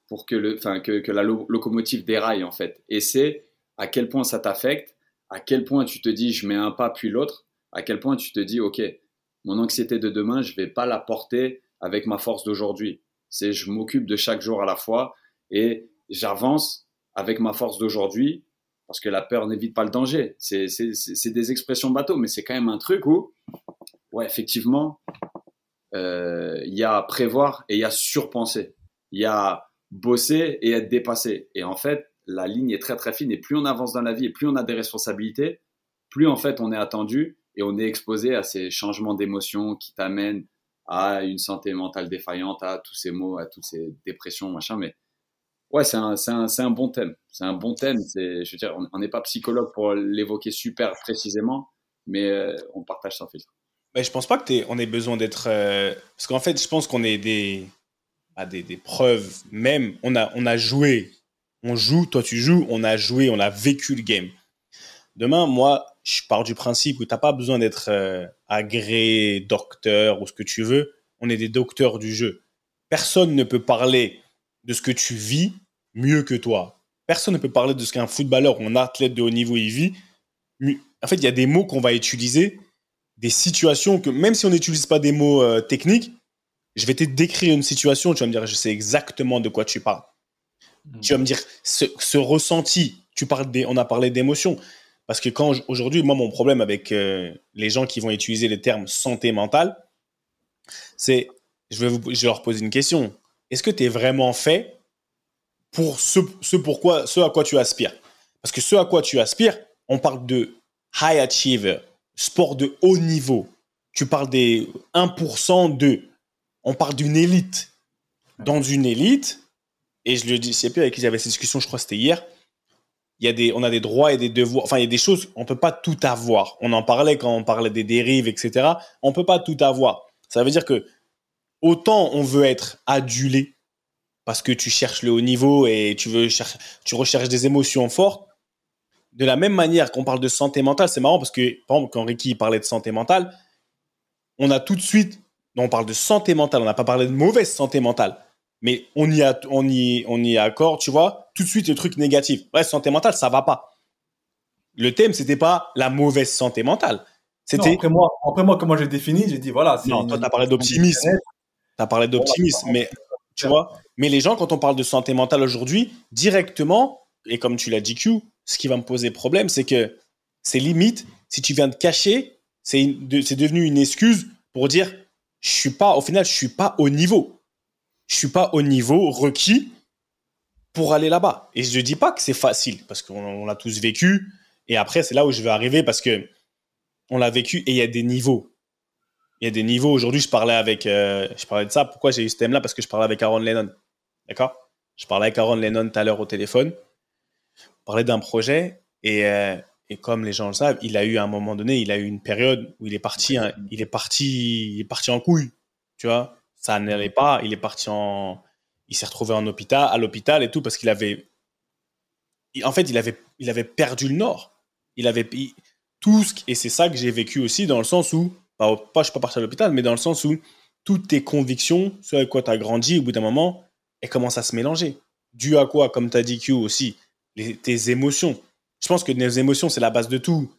pour que, la locomotive déraille en fait. Et c'est à quel point ça t'affecte, à quel point tu te dis je mets un pas puis l'autre, à quel point tu te dis ok, mon anxiété de demain, je vais pas la porter avec ma force d'aujourd'hui. C'est je m'occupe de chaque jour à la fois et j'avance avec ma force d'aujourd'hui parce que la peur n'évite pas le danger. C'est des expressions bateau, mais c'est quand même un truc où, ouais, effectivement, euh, il y a prévoir et il y a surpenser. Il y a bosser et être dépassé. Et en fait, la ligne est très très fine et plus on avance dans la vie et plus on a des responsabilités, plus en fait on est attendu et on est exposé à ces changements d'émotions qui t'amènent à une santé mentale défaillante, à tous ces mots, à toutes ces dépressions, machin. Mais ouais, c'est un, un, un, bon thème. C'est un bon thème. Je veux dire, on n'est pas psychologue pour l'évoquer super précisément, mais euh, on partage sans filtre. Mais je pense pas que on ait besoin d'être. Euh, parce qu'en fait, je pense qu'on est des, des, des, preuves même. On a, on a joué. On joue, toi tu joues, on a joué, on a vécu le game. Demain, moi, je pars du principe que tu n'as pas besoin d'être euh, agréé, docteur ou ce que tu veux. On est des docteurs du jeu. Personne ne peut parler de ce que tu vis mieux que toi. Personne ne peut parler de ce qu'un footballeur ou un athlète de haut niveau y vit. En fait, il y a des mots qu'on va utiliser, des situations que même si on n'utilise pas des mots euh, techniques, je vais te décrire une situation, tu vas me dire, je sais exactement de quoi tu parles. Hmm. Tu vas me dire, ce, ressenti, tu parles des, on a parlé d'émotion. Parce que quand aujourd'hui, moi, mon problème avec euh, les gens qui vont utiliser les termes santé mentale, c'est, je vais, vous, je vais leur poser une question est-ce que tu es vraiment fait pour ce, ce, pourquoi, ce à quoi tu aspires? Parce que ce à quoi tu aspires, on parle de high achiever, sport de haut niveau. Tu parles des 1% de. On parle d'une élite. Dans une élite, et je le dis, c'est plus avec qui j'avais cette discussion, je crois que c'était hier, il y a des, on a des droits et des devoirs. Enfin, il y a des choses, on peut pas tout avoir. On en parlait quand on parlait des dérives, etc. On peut pas tout avoir. Ça veut dire que autant on veut être adulé parce que tu cherches le haut niveau et tu veux tu recherches des émotions fortes. De la même manière qu'on parle de santé mentale, c'est marrant parce que, par exemple, quand Ricky parlait de santé mentale, on a tout de suite, on parle de santé mentale, on n'a pas parlé de mauvaise santé mentale, mais on y a, on y, on y accorde, tu vois, tout de suite le truc négatif. Ouais, santé mentale, ça va pas. Le thème, c'était pas la mauvaise santé mentale. C'était. Après moi, après moi, comment j'ai défini, j'ai dit voilà. Non, toi, t'as parlé d'optimisme. Tu as parlé d'optimisme, mais tu vois, mais les gens, quand on parle de santé mentale aujourd'hui, directement, et comme tu l'as dit, Q, ce qui va me poser problème, c'est que c'est limite, si tu viens de cacher, c'est devenu une excuse pour dire, je suis pas, au final, je suis pas au niveau. Je suis pas au niveau requis pour aller là-bas. Et je ne dis pas que c'est facile, parce qu'on l'a tous vécu. Et après, c'est là où je vais arriver, parce que on l'a vécu et il y a des niveaux il y a des niveaux. Aujourd'hui, je parlais avec, euh, je parlais de ça. Pourquoi j'ai eu ce thème-là? Parce que je parlais avec Aaron Lennon. D'accord? Je parlais avec Aaron Lennon tout à l'heure au téléphone. On parlait d'un projet et, euh, et, comme les gens le savent, il a eu à un moment donné, il a eu une période où il est parti, hein, il est parti, il est parti en couille. Tu vois? Ça n'allait pas. Il est parti en, il s'est retrouvé en hôpital, à l'hôpital et tout parce qu'il avait, en fait, il avait, il avait perdu le nord. Il avait tout ce et c'est ça que j'ai vécu aussi dans le sens où pas, je suis pas parti à l'hôpital, mais dans le sens où toutes tes convictions, ce avec quoi tu as grandi, au bout d'un moment, elles commencent à se mélanger. Dû à quoi, comme tu as dit Q aussi, tes émotions. Je pense que les émotions, c'est la base de tout.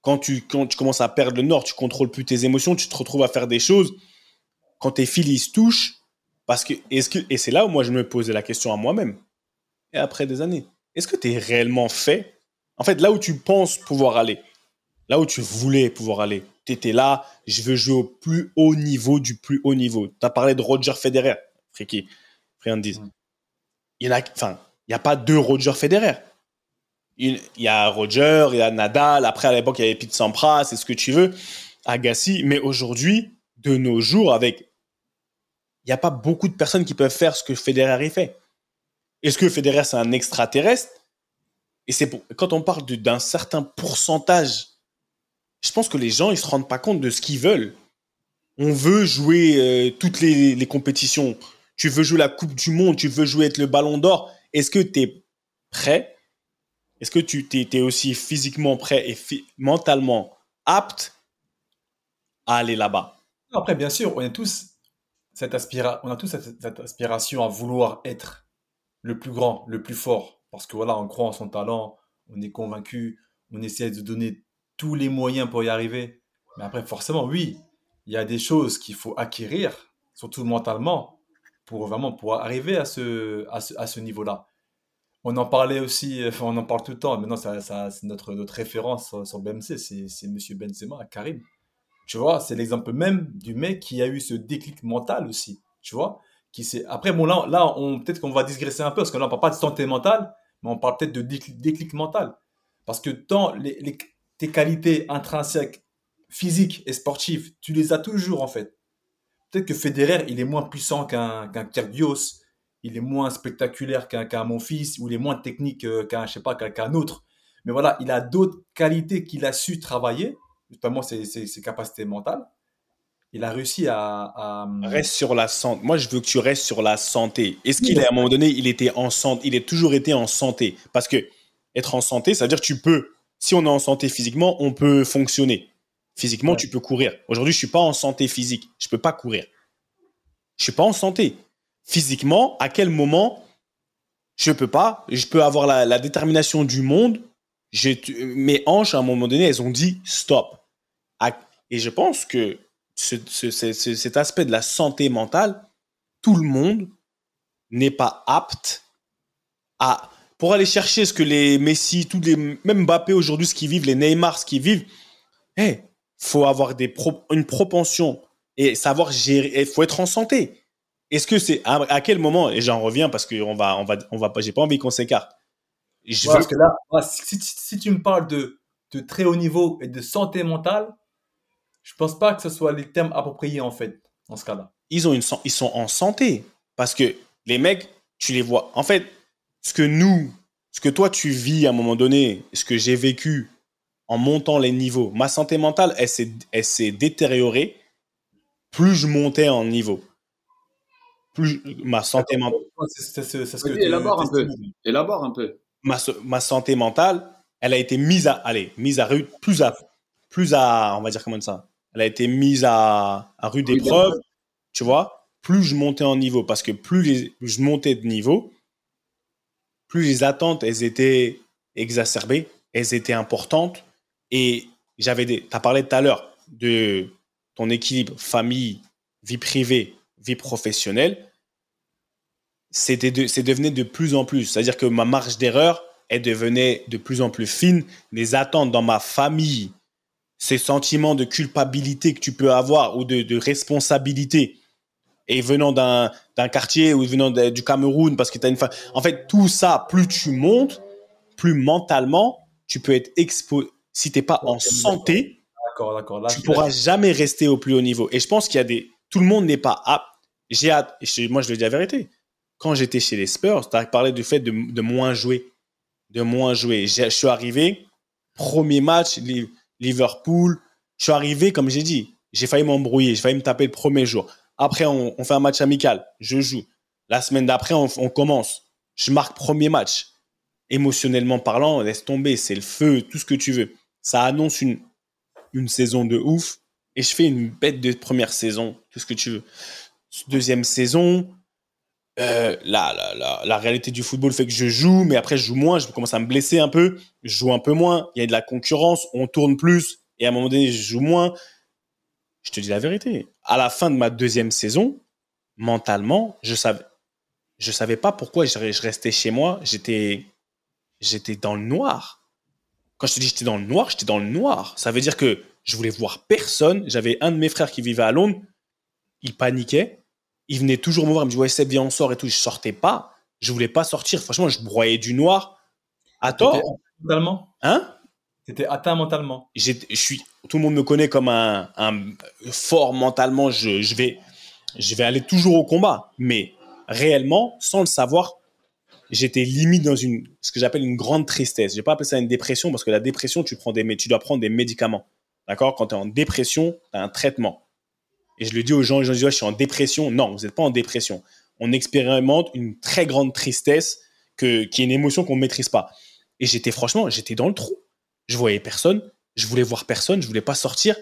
Quand tu, quand tu commences à perdre le nord, tu contrôles plus tes émotions, tu te retrouves à faire des choses. Quand tes fils se touchent, parce que, est-ce que, et c'est là où moi je me posais la question à moi-même. Et après des années, est-ce que tu es réellement fait? En fait, là où tu penses pouvoir aller, là où tu voulais pouvoir aller. Tu étais là, je veux jouer au plus haut niveau du plus haut niveau. Tu as parlé de Roger Federer, Friki, friandise. Mm. Il y en a, enfin, n'y a pas deux Roger Federer. Il il y a Roger, il y a Nadal, après à l'époque il y avait Pete Sampras, c'est ce que tu veux, Agassi, mais aujourd'hui, de nos jours, avec, il n'y a pas beaucoup de personnes qui peuvent faire ce que Federer fait. Est-ce que Federer c'est un extraterrestre? Et c'est pour, quand on parle d'un certain pourcentage, je pense que les gens ils se rendent pas compte de ce qu'ils veulent. On veut jouer euh, toutes les, compétitions. Tu veux jouer la Coupe du Monde, tu veux jouer avec le Ballon d'Or. Est-ce que tu es prêt? Est-ce que tu es, aussi physiquement prêt et mentalement apte à aller là-bas? Après, bien sûr, on a tous cette, on a tous cette aspiration à vouloir être le plus grand, le plus fort. Parce que voilà, on croit en son talent, on est convaincu, on essaie de donner tous les moyens pour y arriver. Mais après, forcément, oui, il y a des choses qu'il faut acquérir, surtout mentalement, pour vraiment pouvoir arriver à ce, à ce, à ce niveau-là. On en parlait aussi, enfin, on en parle tout le temps. Maintenant, ça, ça, c'est notre, notre référence sur, BMC, c'est, Monsieur Benzema, Karim. Tu vois, c'est l'exemple même du mec qui a eu ce déclic mental aussi. Tu vois, qui. Après, bon, là, là on, peut-être qu'on va digresser un peu, parce que là, on parle pas de santé mentale, mais on parle peut-être de déclic, mental. Parce que tant les- tes qualités intrinsèques, physiques et sportives, tu les as toujours, en fait. Peut-être que Federer, il est moins puissant qu'un qu'un Kyrgios, il est moins spectaculaire qu'un qu'un Monfils, ou il est moins technique euh, qu'un, je sais pas, qu'un autre. Mais voilà, il a d'autres qualités qu'il a su travailler, notamment ses, ses, ses capacités mentales. Il a réussi à, à- Reste sur la santé. Moi, je veux que tu restes sur la santé. Est-ce qu'il est à un moment donné, il était en santé, il a toujours été en santé? Parce que être en santé, ça veut dire que tu peux. Si on est en santé physiquement, on peut fonctionner. Physiquement, Ouais. tu peux courir. Aujourd'hui, je suis pas en santé physique. Je peux pas courir. Je suis pas en santé. Physiquement, à quel moment je peux pas? Je peux avoir la, la détermination du monde. Mes hanches, à un moment donné, elles ont dit stop. Et je pense que ce- ce- ce- ce- cet aspect de la santé mentale, tout le monde n'est pas apte à pour aller chercher ce que les Messi, tous les même Mbappé aujourd'hui, ce qu'ils vivent, les Neymar, ce qu'ils vivent. Il faut avoir des pro- une propension et savoir gérer. Il faut être en santé. Est-ce que c'est à, à quel moment et j'en reviens parce que on va on va on va pas j'ai pas envie qu'on s'écarte. Je Ouais, veux parce que là, si, si- si tu me parles de, de très haut niveau et de santé mentale, je pense pas que ce soit les termes appropriés en fait, dans ce cas-là. ils, ont une, ils sont en santé. Parce que les mecs, tu les vois. En fait, ce que nous, ce que toi tu vis à un moment donné, ce que j'ai vécu en montant les niveaux, ma santé mentale, elle s'est, elle s'est détériorée plus je montais en niveau. Plus ma santé, men- Ouais, C'est c'est- c'est- c'est ce que Vas-y, tu- élabore un peu. Élabore un peu. ma, santé mentale, elle a été mise à, allez, mise à rude, plus à, plus à, on va dire comment ça, elle a été mise à, à rude épreuve, tu vois, plus je montais en niveau, parce que plus les- je montais de niveau, plus les attentes, elles étaient exacerbées, elles étaient importantes, et j'avais des, t'as parlé tout à l'heure de ton équilibre famille, vie privée, vie professionnelle, c'était de, c'est devenu de plus en plus. C'est-à-dire que ma marge d'erreur, elle devenait de plus en plus fine. Les attentes dans ma famille, ces sentiments de culpabilité que tu peux avoir ou de responsabilité, et venant d'un, d'un quartier ou venant de- du Cameroun, parce que tu as une fa- En fait, tout ça, plus tu montes, plus mentalement, tu peux être exposé. Si tu n'es pas en santé, D'accord, d'accord. Là, tu pourras jamais rester au plus haut niveau. Et je pense qu'il y a des. Tout le monde n'est pas apte. J'ai hâte. Moi, je le dis la vérité. Quand j'étais chez les Spurs, tu as parlé du fait de, de moins jouer. De moins jouer. Je suis arrivé, premier match, Li- Liverpool. Je suis arrivé, comme j'ai dit, j'ai failli m'embrouiller. J'ai failli me taper le premier jour. Après, on, fait un match amical. Je joue. La semaine d'après, on, commence. Je marque premier match. Émotionnellement parlant, laisse tomber. C'est le feu, tout ce que tu veux. Ça annonce une, une saison de ouf et je fais une bête de première saison, tout ce que tu veux. Deuxième saison, euh, la réalité du football fait que je joue, mais après je joue moins, je commence à me blesser un peu, je joue un peu moins, il y a de la concurrence, on tourne plus et à un moment donné je joue moins. Je te dis la vérité, à la fin de ma deuxième saison, mentalement, je savais, je savais pas pourquoi je, je restais chez moi, j'étais, j'étais dans le noir. Quand je te dis j'étais dans le noir, j'étais dans le noir. Ça veut dire que je voulais voir personne. J'avais un de mes frères qui vivait à Londres. Il paniquait. Il venait toujours me voir. Il me dit Ouais, Seb, viens, on sort et tout. Je sortais pas. Je voulais pas sortir. Franchement, je broyais du noir. À tort. Mentalement Hein? T'étais atteint mentalement. Je suis, tout le monde me connaît comme un, fort mentalement. Je, je vais, je vais aller toujours au combat, mais réellement, sans le savoir, j'étais limite dans une, ce que j'appelle une grande tristesse. Je vais pas appeler ça une dépression parce que la dépression, tu prends des, tu dois prendre des médicaments. D'accord? Quand tu es en dépression, tu as un traitement. Et je le dis aux gens, Ouais, je suis en dépression. Non, vous n'êtes pas en dépression. On expérimente une très grande tristesse que, qui est une émotion qu'on ne maîtrise pas. Et j'étais franchement, j'étais dans le trou. Je voyais personne, je voulais voir personne, je voulais pas sortir.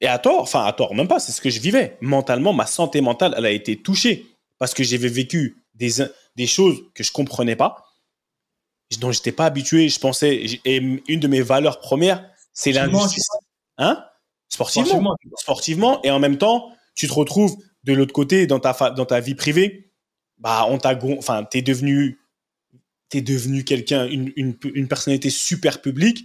Et à tort, enfin à tort, même pas, c'est ce que je vivais. Mentalement, ma santé mentale, elle a été touchée parce que j'avais vécu des, des choses que je comprenais pas, dont j'étais pas habitué. Je pensais, et une de mes valeurs premières, c'est l'injustice. Hein? Sportivement. Sportivement. Sportivement. Et en même temps, tu te retrouves de l'autre côté dans ta, dans ta vie privée. Bah, on t'a, enfin, t'es devenu, t'es devenu quelqu'un, une, une, personnalité super publique,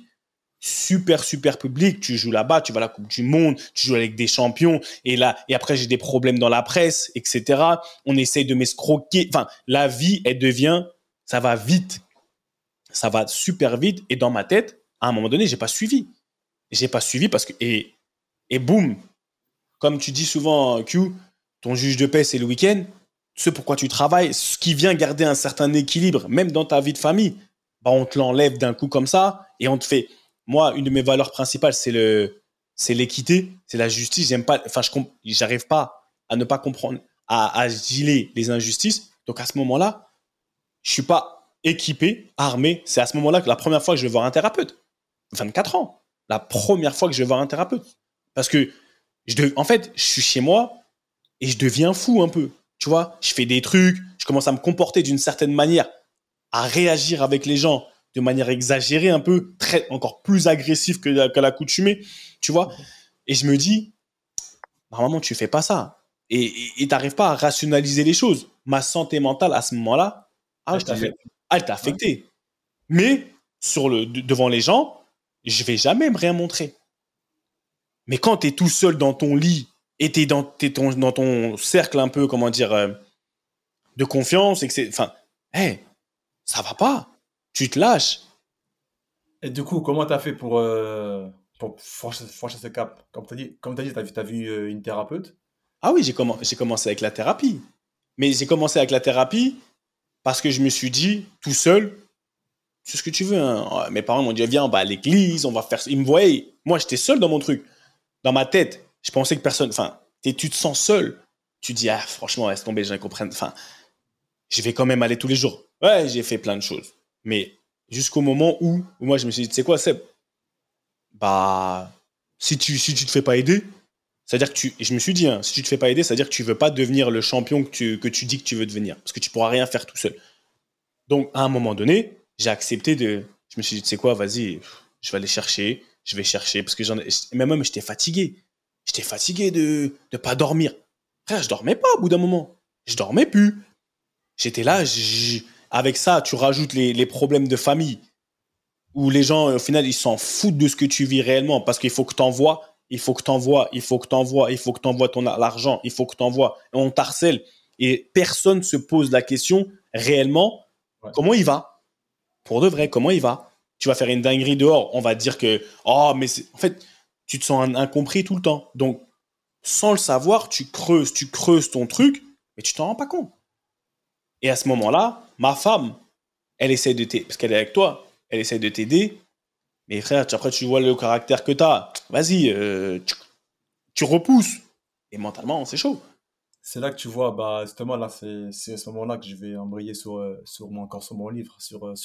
super, super publique. Tu joues là-bas, tu vas à la Coupe du Monde, tu joues avec des champions. Et là, et après, j'ai des problèmes dans la presse, etc. On essaye de m'escroquer. Enfin, la vie, elle devient, ça va vite. Ça va super vite. Et dans ma tête, à un moment donné, j'ai pas suivi. J'ai pas suivi parce que, et, et boum, comme tu dis souvent, Q, ton juge de paix, c'est le week-end. Ce pourquoi tu travailles, ce qui vient garder un certain équilibre, même dans ta vie de famille, bah on te l'enlève d'un coup comme ça et on te fait. Moi, une de mes valeurs principales, c'est le, c'est l'équité, c'est la justice. J'aime pas, enfin, j'arrive pas à ne pas comprendre, à, à giler les injustices. Donc à ce moment-là, je suis pas équipé, armé. C'est à ce moment-là que la première fois que je vais voir un thérapeute. 24 ans. La première fois que je vais voir un thérapeute. Parce que, je en fait, je suis chez moi et je deviens fou un peu. Tu vois, je fais des trucs, je commence à me comporter d'une certaine manière, à réagir avec les gens de manière exagérée un peu, très, encore plus agressif que, la- que l'accoutumée, tu vois. Et je me dis, normalement, tu fais pas ça. Et tu n'arrives pas à rationaliser les choses. Ma santé mentale, à ce moment-là, ah, Elle t'a affecté. ah. Mais sur le, de- devant les gens, je vais jamais me rien montrer. Mais quand tu es tout seul dans ton lit et tu es dans, ton, dans ton cercle un peu, comment dire, euh, de confiance, et que c'est. Enfin, hé, ça va pas. Tu te lâches. Et du coup, comment t'as fait pour, euh, pour franchir, franchir ce cap? Comme t'as dit, comme t'as dit, t'as vu, euh, une thérapeute. Ah oui, j'ai commen- j'ai commencé avec la thérapie. Mais j'ai commencé avec la thérapie parce que je me suis dit, tout seul, c'est ce que tu veux. hein. Mes parents m'ont dit, viens, on va à l'église, on va faire... Ils me voyaient. Moi, j'étais seul dans mon truc. Dans ma tête, je pensais que personne... Enfin, tu te sens seul. Tu dis, ah, franchement, laisse tomber, gens ils comprennent. Enfin, je vais quand même aller tous les jours. Ouais, j'ai fait plein de choses. Mais jusqu'au moment où, moi, je me suis dit, tu sais quoi, Seb? Bah, si tu, si tu te fais pas aider, c'est-à-dire que tu, je me suis dit, hein, si tu te fais pas aider, c'est-à-dire que tu veux pas devenir le champion que tu, que tu dis que tu veux devenir, parce que tu pourras rien faire tout seul. Donc, à un moment donné, j'ai accepté de, je me suis dit, tu sais quoi, vas-y, je vais aller chercher, je vais chercher, parce que j'en ai, même même, j'étais fatigué. J'étais fatigué de, de pas dormir. Frère, je dormais pas au bout d'un moment. Je dormais plus. J'étais là, avec ça, tu rajoutes les, les problèmes de famille, où les gens, au final, ils s'en foutent de ce que tu vis réellement, parce qu'il faut que tu envoies il faut que t'envoies, il faut que t'envoies, il faut que t'envoies ton l'argent, il faut que t'envoies. Et on t'harcèle. Et personne se pose la question réellement Ouais. comment il va? Pour de vrai, comment il va? Tu vas faire une dinguerie dehors, on va te dire que oh mais c'est- en fait tu te sens in- incompris tout le temps. Donc sans le savoir, tu creuses, tu creuses ton truc, mais tu t'en rends pas compte. Et à ce moment-là, ma femme, elle essaie de t'aider parce qu'elle est avec toi, elle essaie de t'aider. Mais frère, après tu vois le caractère que tu as. Vas-y, euh, tu, repousses. Et mentalement, c'est chaud. C'est là que tu vois, bah, justement, là, c'est à ce moment-là que je vais embrayer sur, euh, mon, encore sur mon livre, sur, euh.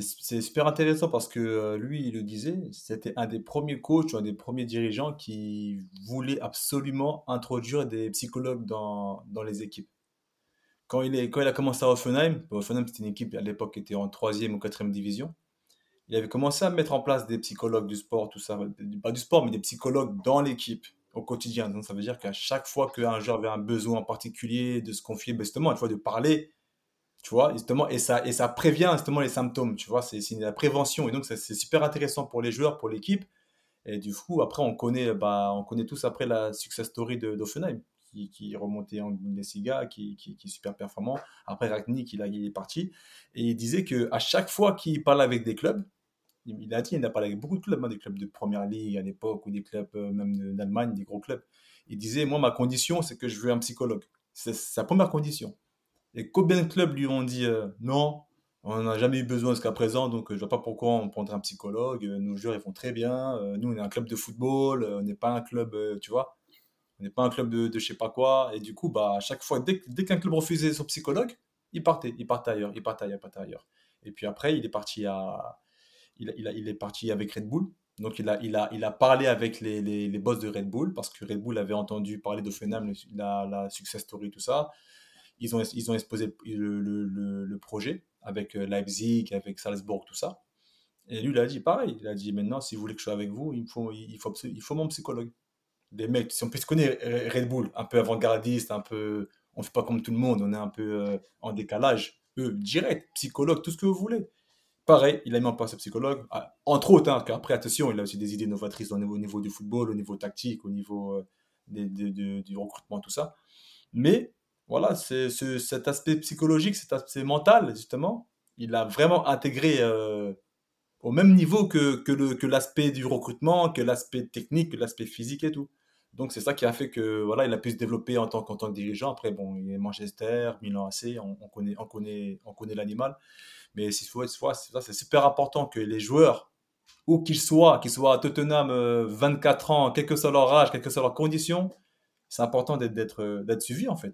C'est super intéressant parce que euh, lui, il le disait, c'était un des premiers coachs, un des premiers dirigeants qui voulait absolument introduire des psychologues dans, dans les équipes. Quand il, est, quand il a commencé à Hoffenheim, Hoffenheim c'était une équipe à l'époque qui était en troisième ou quatrième division, il avait commencé à mettre en place des psychologues du sport, tout ça, pas du sport, mais des psychologues dans l'équipe au quotidien. Donc ça veut dire qu'à chaque fois qu'un joueur avait un besoin en particulier de se confier, ben justement, tu vois, de parler, Tu vois, justement, et ça, et ça prévient justement les symptômes, tu vois, c'est la prévention. Et donc, c'est super intéressant pour les joueurs, pour l'équipe. Et du coup, après, on connaît, bah, on connaît tous après la success story d'Offenheim, qui, qui remonté en Bundesliga, qui, qui, est super performant. Après, Ragnick, il, a, il est parti. Et il disait qu'à chaque fois qu'il parle avec des clubs, il a dit, il a parlé avec beaucoup de clubs, hein, des clubs de première ligue à l'époque, ou des clubs euh, même d'Allemagne, des gros clubs. Il disait, moi, ma condition, c'est que je veux un psychologue. C'est sa première condition. Et combien de clubs lui ont dit euh, non, on n'a jamais eu besoin jusqu'à présent, donc euh, je ne vois pas pourquoi on prendrait un psychologue. Euh, nos joueurs, ils font très bien. nous, on est un club de football, on n'est pas un club, tu vois, on n'est pas un club de, de je sais pas quoi. Et du coup, bah, à chaque fois, dès, dès qu'un club refusait son psychologue, il partait, il partait ailleurs, il partait ailleurs, il partait ailleurs. Et puis après, il est parti à, il, il, il est parti avec Red Bull. Donc il a, il a, il a parlé avec les, les, les boss de Red Bull parce que Red Bull avait entendu parler de Fenam, la, la success story, tout ça ils ont, exposé le, projet avec euh, Leipzig, avec Salzbourg, tout ça. Et lui, il a dit pareil. Il a dit maintenant, si vous voulez que je sois avec vous, il faut, mon psychologue. Les mecs, si on peut se connaître Red Bull, un peu avant-gardiste, un peu. On ne fait pas comme tout le monde, on est un peu euh, en décalage. Eux, direct, psychologue, tout ce que vous voulez. Pareil, il a mis en place un psychologue. Ah, entre autres, hein, après, attention, il a aussi des idées novatrices au niveau, au niveau du football, au niveau tactique, au niveau euh, du recrutement, tout ça. Mais voilà, c'est cet aspect psychologique, cet aspect mental, justement, il a vraiment intégré euh, au même niveau que, que l'aspect du recrutement, que l'aspect technique, que l'aspect physique et tout. Donc c'est ça qui a fait que voilà, il a pu se développer en tant, que dirigeant. Après, bon, il est Manchester, Milan AC, on, on connaît, on connaît, on connaît l'animal. Mais c'est c'est super important que les joueurs, où qu'ils soient, qu'ils soient à Tottenham 24 euh, ans, quel que soit leur âge, quelles que soient leurs conditions, c'est important d'être suivi en fait.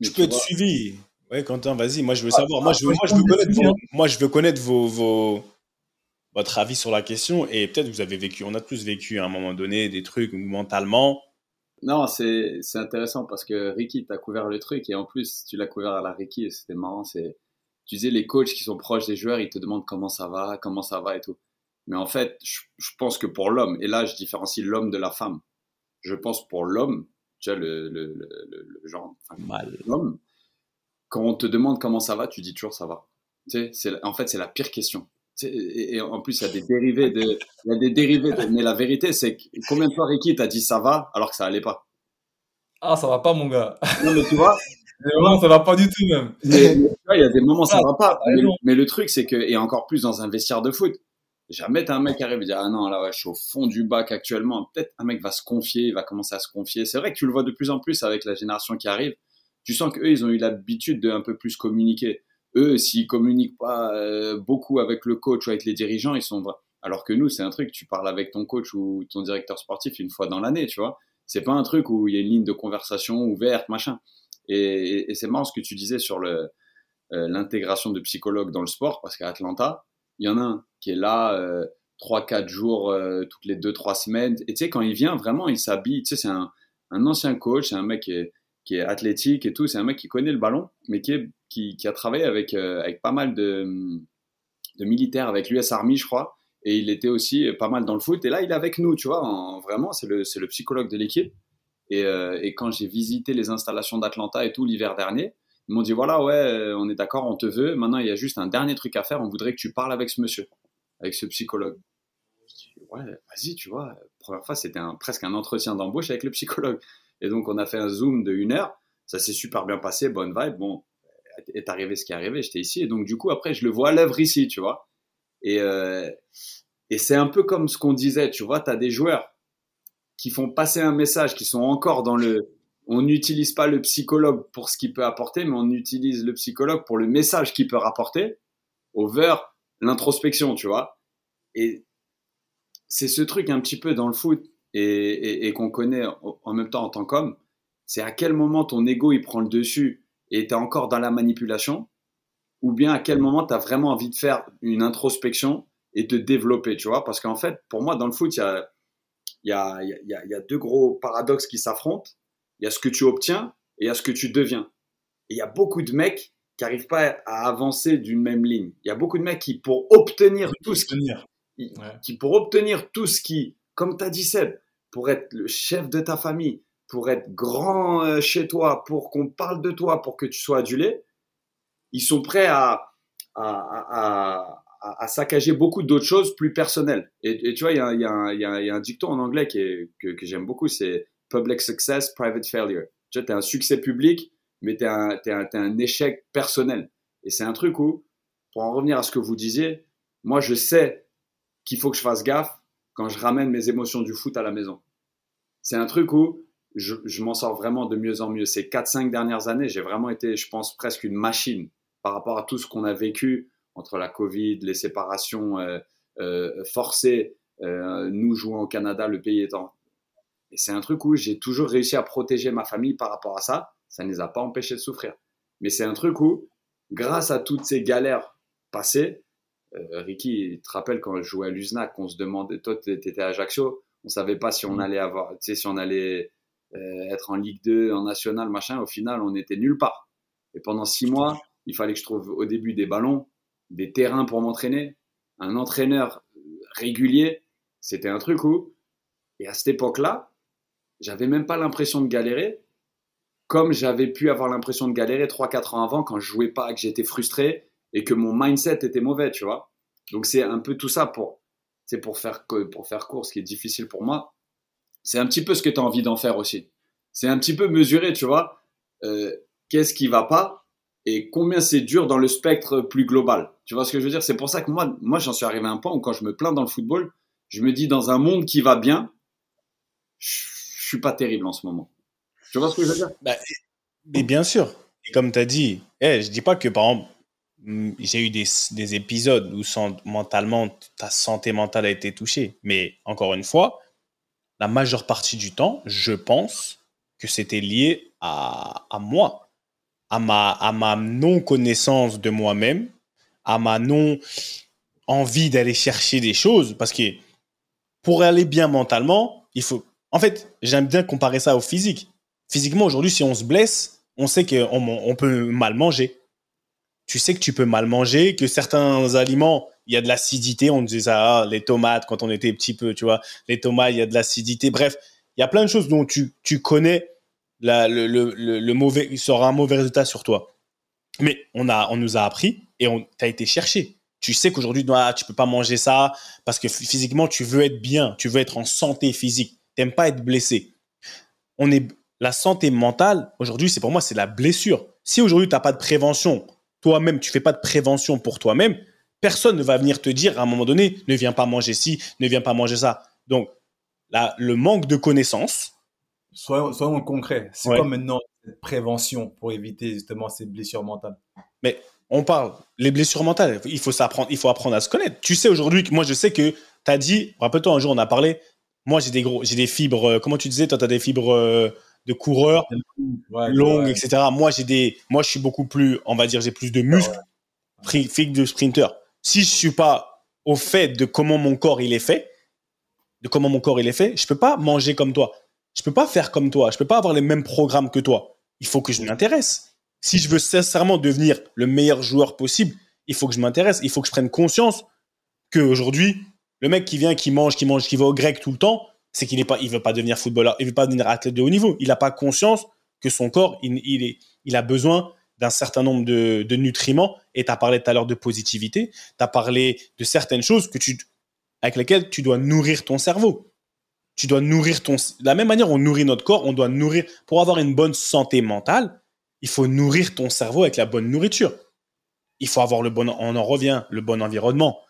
Je peux être suivi. Ouais, Quentin, vas-y. Moi, je veux savoir. Moi, je veux, moi, je veux connaître, vos, moi, je veux connaître vos, vos, votre avis sur la question. Et peut-être vous avez vécu, on a tous vécu à un moment donné des trucs mentalement. Non, c'est intéressant parce que Ricky t'a couvert le truc et en plus, tu l'as couvert à la Ricky c'était marrant. Tu disais les coachs qui sont proches des joueurs, ils te demandent comment ça va, comment ça va et tout. Mais en fait, je, je pense que pour l'homme, et là, je différencie l'homme de la femme. Je pense pour l'homme, tu vois, le, le, le, genre, mal. L'homme, quand on te demande comment ça va, tu dis toujours ça va. Tu sais, en fait, c'est la pire question. Et, en plus, il y a des dérivés de, il y a des dérivés mais la vérité, c'est que combien de fois Ricky t'a dit ça va alors que ça allait pas? Ah, ça va pas, mon gars. Non, mais tu vois. Non, ça va pas du tout, même. il y a des moments, ça va pas. Mais, mais le truc, c'est que, et encore plus dans un vestiaire de foot, Jamais t'as un mec qui arrive et dire ah non là ouais, je suis au fond du bac actuellement. Peut-être un mec va se confier, il va commencer à se confier. C'est vrai que tu le vois de plus en plus avec la génération qui arrive. Tu sens qu'eux ils ont eu l'habitude de un peu plus communiquer. Eux s'ils communiquent pas euh, beaucoup avec le coach ou avec les dirigeants, ils sont alors que nous c'est un truc tu parles avec ton coach ou ton directeur sportif une fois dans l'année, tu vois. C'est pas un truc où il y a une ligne de conversation ouverte machin. Et, et, c'est marrant ce que tu disais sur le euh, l'intégration de psychologues dans le sport parce qu'à Atlanta il y en a un qui est là euh, trois, 4 quatre jours euh, toutes les deux, trois semaines. Et tu sais, quand il vient, vraiment, il s'habille. Tu sais, c'est un, un, ancien coach, c'est un mec qui est, qui est, athlétique et tout. C'est un mec qui connaît le ballon, mais qui, est, qui, qui a travaillé avec, euh, avec pas mal de, de militaires, avec l'US Army, je crois. Et il était aussi pas mal dans le foot. Et là, il est avec nous, tu vois. En, vraiment, c'est le, le psychologue de l'équipe. Et, et, quand j'ai visité les installations d'Atlanta et tout l'hiver dernier, ils m'ont dit voilà, ouais, on est d'accord, on te veut. Maintenant, il y a juste un dernier truc à faire. On voudrait que tu parles avec ce monsieur, avec ce psychologue. Je dis, ouais, vas-y, tu vois. première fois, c'était presque un entretien d'embauche avec le psychologue. Et donc, on a fait un zoom de une heure. Ça s'est super bien passé, bonne vibe. Bon, est arrivé ce qui est arrivé. J'étais ici. Et donc, du coup, après, je le vois à l'œuvre ici, tu vois. Et, euh, c'est un peu comme ce qu'on disait, tu vois, tu as des joueurs qui font passer un message, qui sont encore dans le, on n'utilise pas le psychologue pour ce qu'il peut apporter, mais on utilise le psychologue pour le message qu'il peut rapporter, over l'introspection, tu vois. Et c'est ce truc un petit peu dans le foot et, qu'on connaît en même temps en tant qu'homme, c'est à quel moment ton ego il prend le dessus et tu es encore dans la manipulation, ou bien à quel moment tu as vraiment envie de faire une introspection et de développer, tu vois? Parce qu'en fait, pour moi, dans le foot, il y a, y, a, y a deux gros paradoxes qui s'affrontent il y a ce que tu obtiens et il y a ce que tu deviens. Et il y a beaucoup de mecs qui n'arrivent pas à avancer d'une même ligne. Il y a beaucoup de mecs qui, pour obtenir tout ce qui, qui, pour obtenir tout ce qui, comme tu as dit Seb, pour être le chef de ta famille, pour être grand euh, chez toi, pour qu'on parle de toi, pour que tu sois adulé, ils sont prêts à, à, à, à saccager beaucoup d'autres choses plus personnelles. Et, tu vois, il y a, y, a y, a, y a, un dicton en anglais qui est, que, que j'aime beaucoup, c'est public success, private failure. Tu vois, tu as un succès public, mais tu un, es un, un échec personnel. Et c'est un truc où, pour en revenir à ce que vous disiez, moi, je sais qu'il faut que je fasse gaffe quand je ramène mes émotions du foot à la maison. C'est un truc où je, je m'en sors vraiment de mieux en mieux. Ces 4-5 dernières années, j'ai vraiment été, je pense, presque une machine par rapport à tout ce qu'on a vécu entre la Covid, les séparations euh, euh, forcées, euh, nous jouons au Canada, le pays étant. Et c'est un truc où j'ai toujours réussi à protéger ma famille par rapport à ça. Ça ne les a pas empêchés de souffrir. Mais c'est un truc où, grâce à toutes ces galères passées, Ricky, tu te rappelles quand je jouais à l'USNAC, on se demandait, toi, tu étais à Ajaccio, on savait pas si on mm. allait avoir, tu sais, si on allait être en Ligue 2, en National, machin. Au final, on était nulle part. Et pendant six mois, il fallait que je trouve au début des ballons, des terrains pour m'entraîner, un entraîneur régulier. C'était un truc où, et à cette époque-là, j'avais même pas l'impression de galérer, comme j'avais pu avoir l'impression de galérer 3-4 ans avant quand je jouais pas, que j'étais frustré et que mon mindset était mauvais, tu vois. Donc c'est un peu tout ça pour, c'est pour faire, pour faire court, ce qui est difficile pour moi. C'est un petit peu ce que tu as envie d'en faire aussi. C'est un petit peu mesurer, tu vois, euh, qu'est-ce qui va pas et combien c'est dur dans le spectre plus global. Tu vois ce que je veux dire? C'est pour ça que moi, moi j'en suis arrivé à un point où quand je me plains dans le football, je me dis dans un monde qui va bien, je, suis pas terrible en ce moment. Tu vois ce que je veux dire? Bah, Mais bien sûr. Et comme tu as dit, hey, je dis pas que par exemple, mm, j'ai eu des, des, épisodes où mentalement, ta santé mentale a été touchée. Mais encore une fois, la majeure partie du temps, je pense que c'était lié à, à moi à ma, à ma non-connaissance de moi-même, à ma non-envie d'aller chercher des choses. Parce que pour aller bien mentalement, il faut. En fait, j'aime bien comparer ça au physique. Physiquement, aujourd'hui, si on se blesse, on sait qu'on on peut mal manger. Tu sais que tu peux mal manger, que certains aliments, il y a de l'acidité. On disait ça, ah, les tomates, quand on était petit peu, tu vois, les tomates, il y a de l'acidité. Bref, il y a plein de choses dont tu, tu connais le, le, le, mauvais, il sera un mauvais résultat sur toi. Mais on, a, on nous a appris et on as été cherché. Tu sais qu'aujourd'hui, ah, tu peux pas manger ça parce que physiquement, tu veux être bien, tu veux être en santé physique. T'aimes pas être blessé. On est, la santé mentale, aujourd'hui, c'est pour moi, c'est la blessure. Si aujourd'hui, tu n'as pas de prévention, toi-même, tu fais pas de prévention pour toi-même, personne ne va venir te dire à un moment donné, ne viens pas manger ci, ne viens pas manger ça. Donc, là, le manque de connaissances, soyons, soyons concrets. C'est quoi maintenant cette prévention pour éviter justement ces blessures mentales? Mais on parle, les blessures mentales, il faut, s'apprendre, il faut apprendre à se connaître. Tu sais aujourd'hui, moi je sais que tu as dit, rappelle-toi un jour on a parlé, moi j'ai des gros, j'ai des fibres, euh, comment tu disais, toi tu as des fibres euh, de coureur longues, etc. Moi j'ai des, moi je suis beaucoup plus, on va dire, j'ai plus de muscles, fibres de sprinter. Si je suis pas au fait de comment mon corps il est fait, de comment mon corps il est fait, je peux pas manger comme toi je peux pas faire comme toi, je peux pas avoir les mêmes programmes que toi. Il faut que je m'intéresse. Si je veux sincèrement devenir le meilleur joueur possible, il faut que je m'intéresse, il faut que je prenne conscience qu'aujourd'hui, le mec qui vient, qui mange, qui mange, qui va au grec tout le temps, c'est qu'il ne pas, il veut pas devenir footballeur, il veut pas devenir athlète de haut niveau. Il n'a pas conscience que son corps, il, est, il a besoin d'un certain nombre de, de nutriments. Et tu as parlé tout à l'heure de positivité, tu as parlé de certaines choses que tu, avec lesquelles tu dois nourrir ton cerveau tu dois nourrir ton. De la même manière, on nourrit notre corps, on doit nourrir. Pour avoir une bonne santé mentale, il faut nourrir ton cerveau avec la bonne nourriture. Il faut avoir le bon. On en revient, le bon environnement.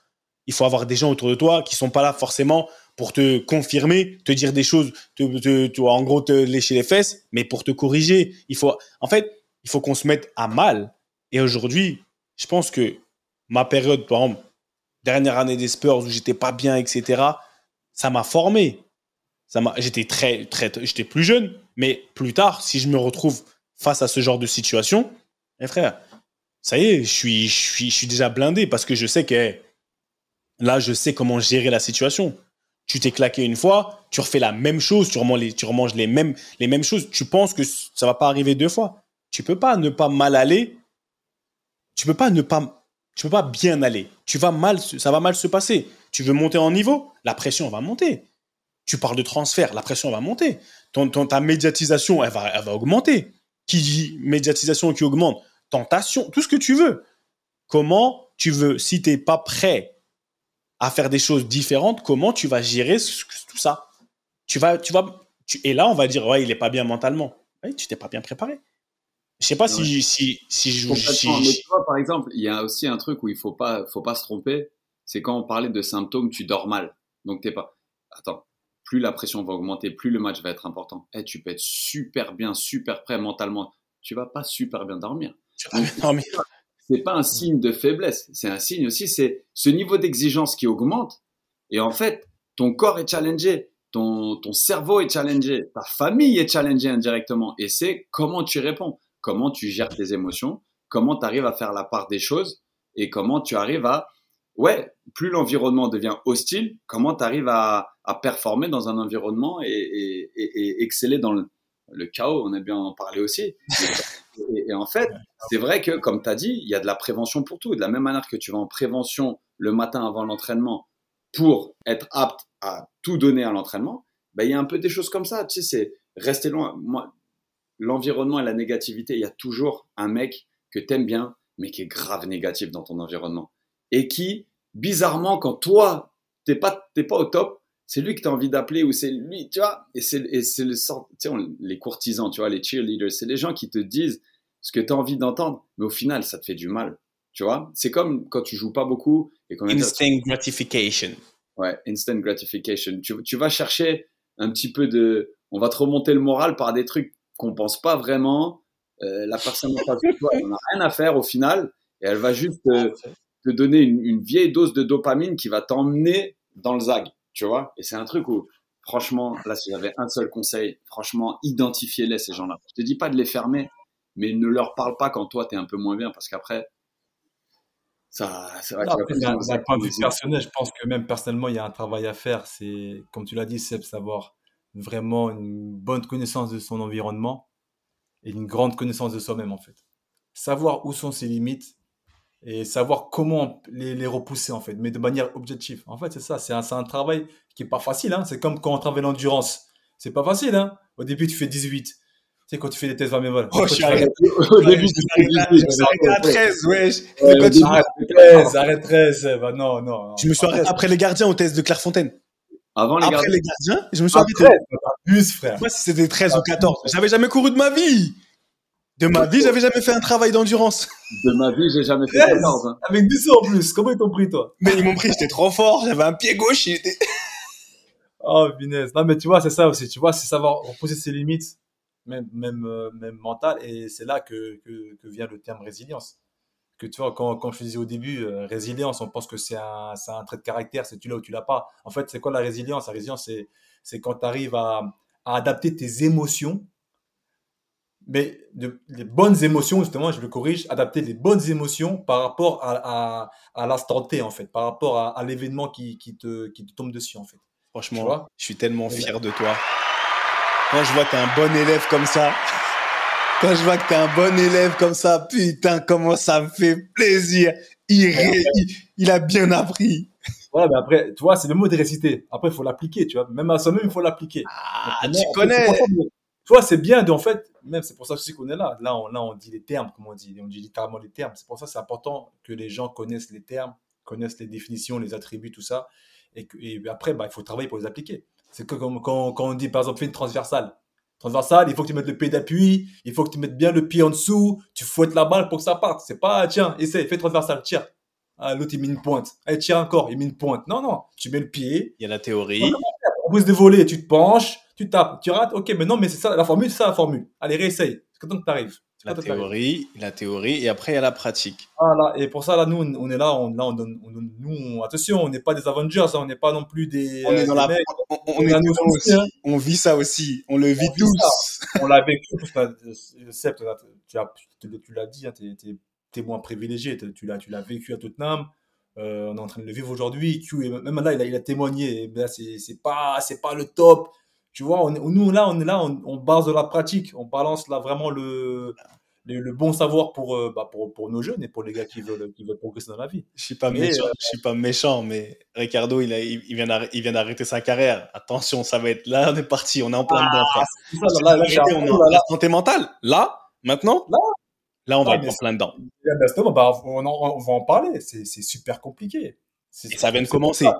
Il faut avoir des gens autour de toi qui sont pas là forcément pour te confirmer, te dire des choses, te, en gros te lécher les fesses, mais pour te corriger. Il faut, en fait, il faut qu'on se mette à mal. Et aujourd'hui, je pense que ma période, par exemple, dernière année des Spurs où j'étais pas bien, etc., ça m'a formé j'étais très, très, j'étais plus jeune, mais plus tard, si je me retrouve face à ce genre de situation, eh frère, ça y est, je suis, je suis, je suis déjà blindé parce que je sais que là, je sais comment gérer la situation. Tu t'es claqué une fois, tu refais la même chose, tu remanges les, tu remanges les mêmes, choses. Tu penses que ça va pas arriver deux fois. Tu peux pas ne pas mal aller. Tu peux pas ne pas, tu peux pas bien aller. Tu vas mal, ça va mal se passer. Tu veux monter en niveau, la pression va monter tu parles de transfert, la pression va monter. Ton, ta médiatisation, elle va, elle va augmenter. Qui dit médiatisation qui augmente? Tentation, tout ce que tu veux. Comment tu veux, si tu n'es pas prêt à faire des choses différentes, comment tu vas gérer tout ça? Tu vas, tu vas, et là, on va dire, ouais, il est pas bien mentalement. Ouais, tu t'es pas bien préparé. Je sais pas si, si, si, je. Si, Mais tu vois, par exemple, il y a aussi un truc où il faut pas, faut pas se tromper. C'est quand on parlait de symptômes, tu dors mal. Donc t'es pas. Attends, plus la pression va augmenter, plus le match va être important. Eh, tu peux être super bien, super prêt mentalement. Tu vas pas super bien dormir. Tu vas bien dormir. C'est pas un signe de faiblesse. C'est un signe aussi, c'est ce niveau d'exigence qui augmente. Et en fait, ton corps est challengé, ton, ton cerveau est challengé, ta famille est challengée indirectement. Et c'est comment tu réponds comment tu gères tes émotions, comment tu arrives à faire la part des choses et comment tu arrives à, ouais, plus l'environnement devient hostile, comment tu arrives à, performer dans un environnement et, exceller dans le, chaos, on a bien en parlé aussi. Et, en fait, c'est vrai que, comme tu as dit, il y a de la prévention pour tout. De la même manière que tu vas en prévention le matin avant l'entraînement pour être apte à tout donner à l'entraînement, ben, il y a un peu des choses comme ça. Tu sais, c'est rester loin. Moi, l'environnement et la négativité, il y a toujours un mec que t'aimes bien, mais qui est grave négatif dans ton environnement. Et qui, bizarrement, quand toi, t'es pas, t'es pas au top, c'est lui que tu as envie d'appeler ou c'est lui, tu vois. Et c'est, le sort, tu sais, les courtisans, tu vois, les cheerleaders, c'est les gens qui te disent ce que tu as envie d'entendre, mais au final, ça te fait du mal. Tu vois, c'est comme quand tu joues pas beaucoup et qu'on instant gratification. Ouais, instant gratification. Tu, tu vas chercher un petit peu de, on va te remonter le moral par des trucs qu'on pense pas vraiment. Euh, la personne n'a rien à faire au final et elle va juste te, donner une, vieille dose de dopamine qui va t'emmener dans le zag, tu vois. Et c'est un truc où, franchement, là, si j'avais un seul conseil, franchement, identifiez-les, ces gens-là. Je te dis pas de les fermer, mais ne leur parle pas quand toi, tu es un peu moins bien parce qu'après, ça, c'est vrai D'un point de vue personnel, je pense que même personnellement, il y a un travail à faire. C'est, comme tu l'as dit, c'est savoir vraiment une bonne connaissance de son environnement et une grande connaissance de soi-même en fait. Savoir où sont ses limites et savoir comment les, les, repousser en fait, mais de manière objective. En fait, c'est ça, c'est un, un, travail qui est pas facile. Hein. C'est comme quand on travaille l'endurance. C'est pas facile. Hein. Au début, tu fais 18. Tu sais, quand tu fais des tests 20 Oh, je suis arrêté. Au début, tu fais à 13, ouais. Arrête 13, arrête 13. Bah, non, non, Je me suis arrêté après les gardiens au test de Clairefontaine. Avant les Après gardiens. les gardiens, je me suis arrêté. Plus, frère. Moi, si c'était 13 ou 14, j'avais jamais couru de ma vie. De ma vie, j'avais jamais fait un travail d'endurance. De ma vie, j'ai jamais fait 14. Hein. Avec 10 en plus. Comment ils t'ont pris, toi? Mais ils m'ont pris, j'étais trop fort. J'avais un pied gauche, il était. Oh, punaise. Non, mais tu vois, c'est ça aussi. Tu vois, c'est savoir reposer ses limites, même, même, euh, même mentales. Et c'est là que, que, que vient le terme résilience que tu vois, quand, quand je disais au début, euh, résilience, on pense que c'est un, un, trait de caractère, c'est tu l'as ou tu l'as pas. En fait, c'est quoi la résilience? La résilience, c'est quand tu arrives à, à, adapter tes émotions, mais de, les bonnes émotions, justement, je le corrige, adapter les bonnes émotions par rapport à, à, à l'instant T, en fait, par rapport à, l'événement qui, qui, te, qui te tombe dessus, en fait. Franchement, je suis tellement fier de toi. Quand je vois que tu es un bon élève comme ça, quand je vois que t'es un bon élève comme ça, putain, comment ça me fait plaisir. Il, il, a bien appris. Ouais, mais après, tu vois, c'est le mot de réciter. Après, il faut l'appliquer, tu vois. Même à soi-même, il faut l'appliquer. Ah, tu connais. Tu vois, c'est bien de, en fait, même c'est pour ça aussi qu'on est là. Là on, là, on dit les termes, comme on dit. On dit littéralement les termes. C'est pour ça que c'est important que les gens connaissent les termes, connaissent les définitions, les attributs, tout ça. Et, que, et après, bah, il faut travailler pour les appliquer. C'est comme quand, quand on dit, par exemple, fais une transversale transversal, il faut que tu mettes le pied d'appui, il faut que tu mettes bien le pied en dessous, tu fouettes la balle pour que ça parte. C'est pas, tiens, essaie, fais transversal, tire. Ah, l'autre, il met une pointe. Allez, tire encore, il met une pointe. Non, non, tu mets le pied. Il y a la théorie. Plus de voler, tu te penches, tu tapes, tu rates. Ok, mais non, mais c'est ça, la formule, c'est ça la formule. Allez, réessaye. C'est quand tu arrives. La théorie, la théorie, et après il y a la pratique. Voilà, et pour ça, là, nous, on est là, on, là, on donne, on nous, attention, on n'est pas des Avengers, hein, on n'est pas non plus des. On est dans la. on, est aussi. Hein. On vit ça aussi, on le vit tous. on l'a vécu, parce que, Seb, tu l'as dit, hein, tu es, témoin privilégié, tu l'as vécu à Tottenham. Euh, on est en train de le vivre aujourd'hui. Même là, il a, il a témoigné. C'est pas, pas le top tu vois, on, nous, là, on est là, on, base de la pratique. On balance là vraiment le, le, bon savoir pour, euh, bah, pour, pour, nos jeunes et pour les gars qui veulent, qui veulent progresser dans la vie. Je suis pas méchant, euh, je suis pas méchant, mais Ricardo, il, a, il, il vient d'arrêter sa carrière. Attention, ça va être là, on est parti, on est en plein dedans. Ah, là, là, là, on est en santé mentale. Là, maintenant, là, Là, on va Ah, être en plein dedans. Justement, bah, on, en- on va en parler. C'est super compliqué. Et ça vient de c'est pour commencer. ça-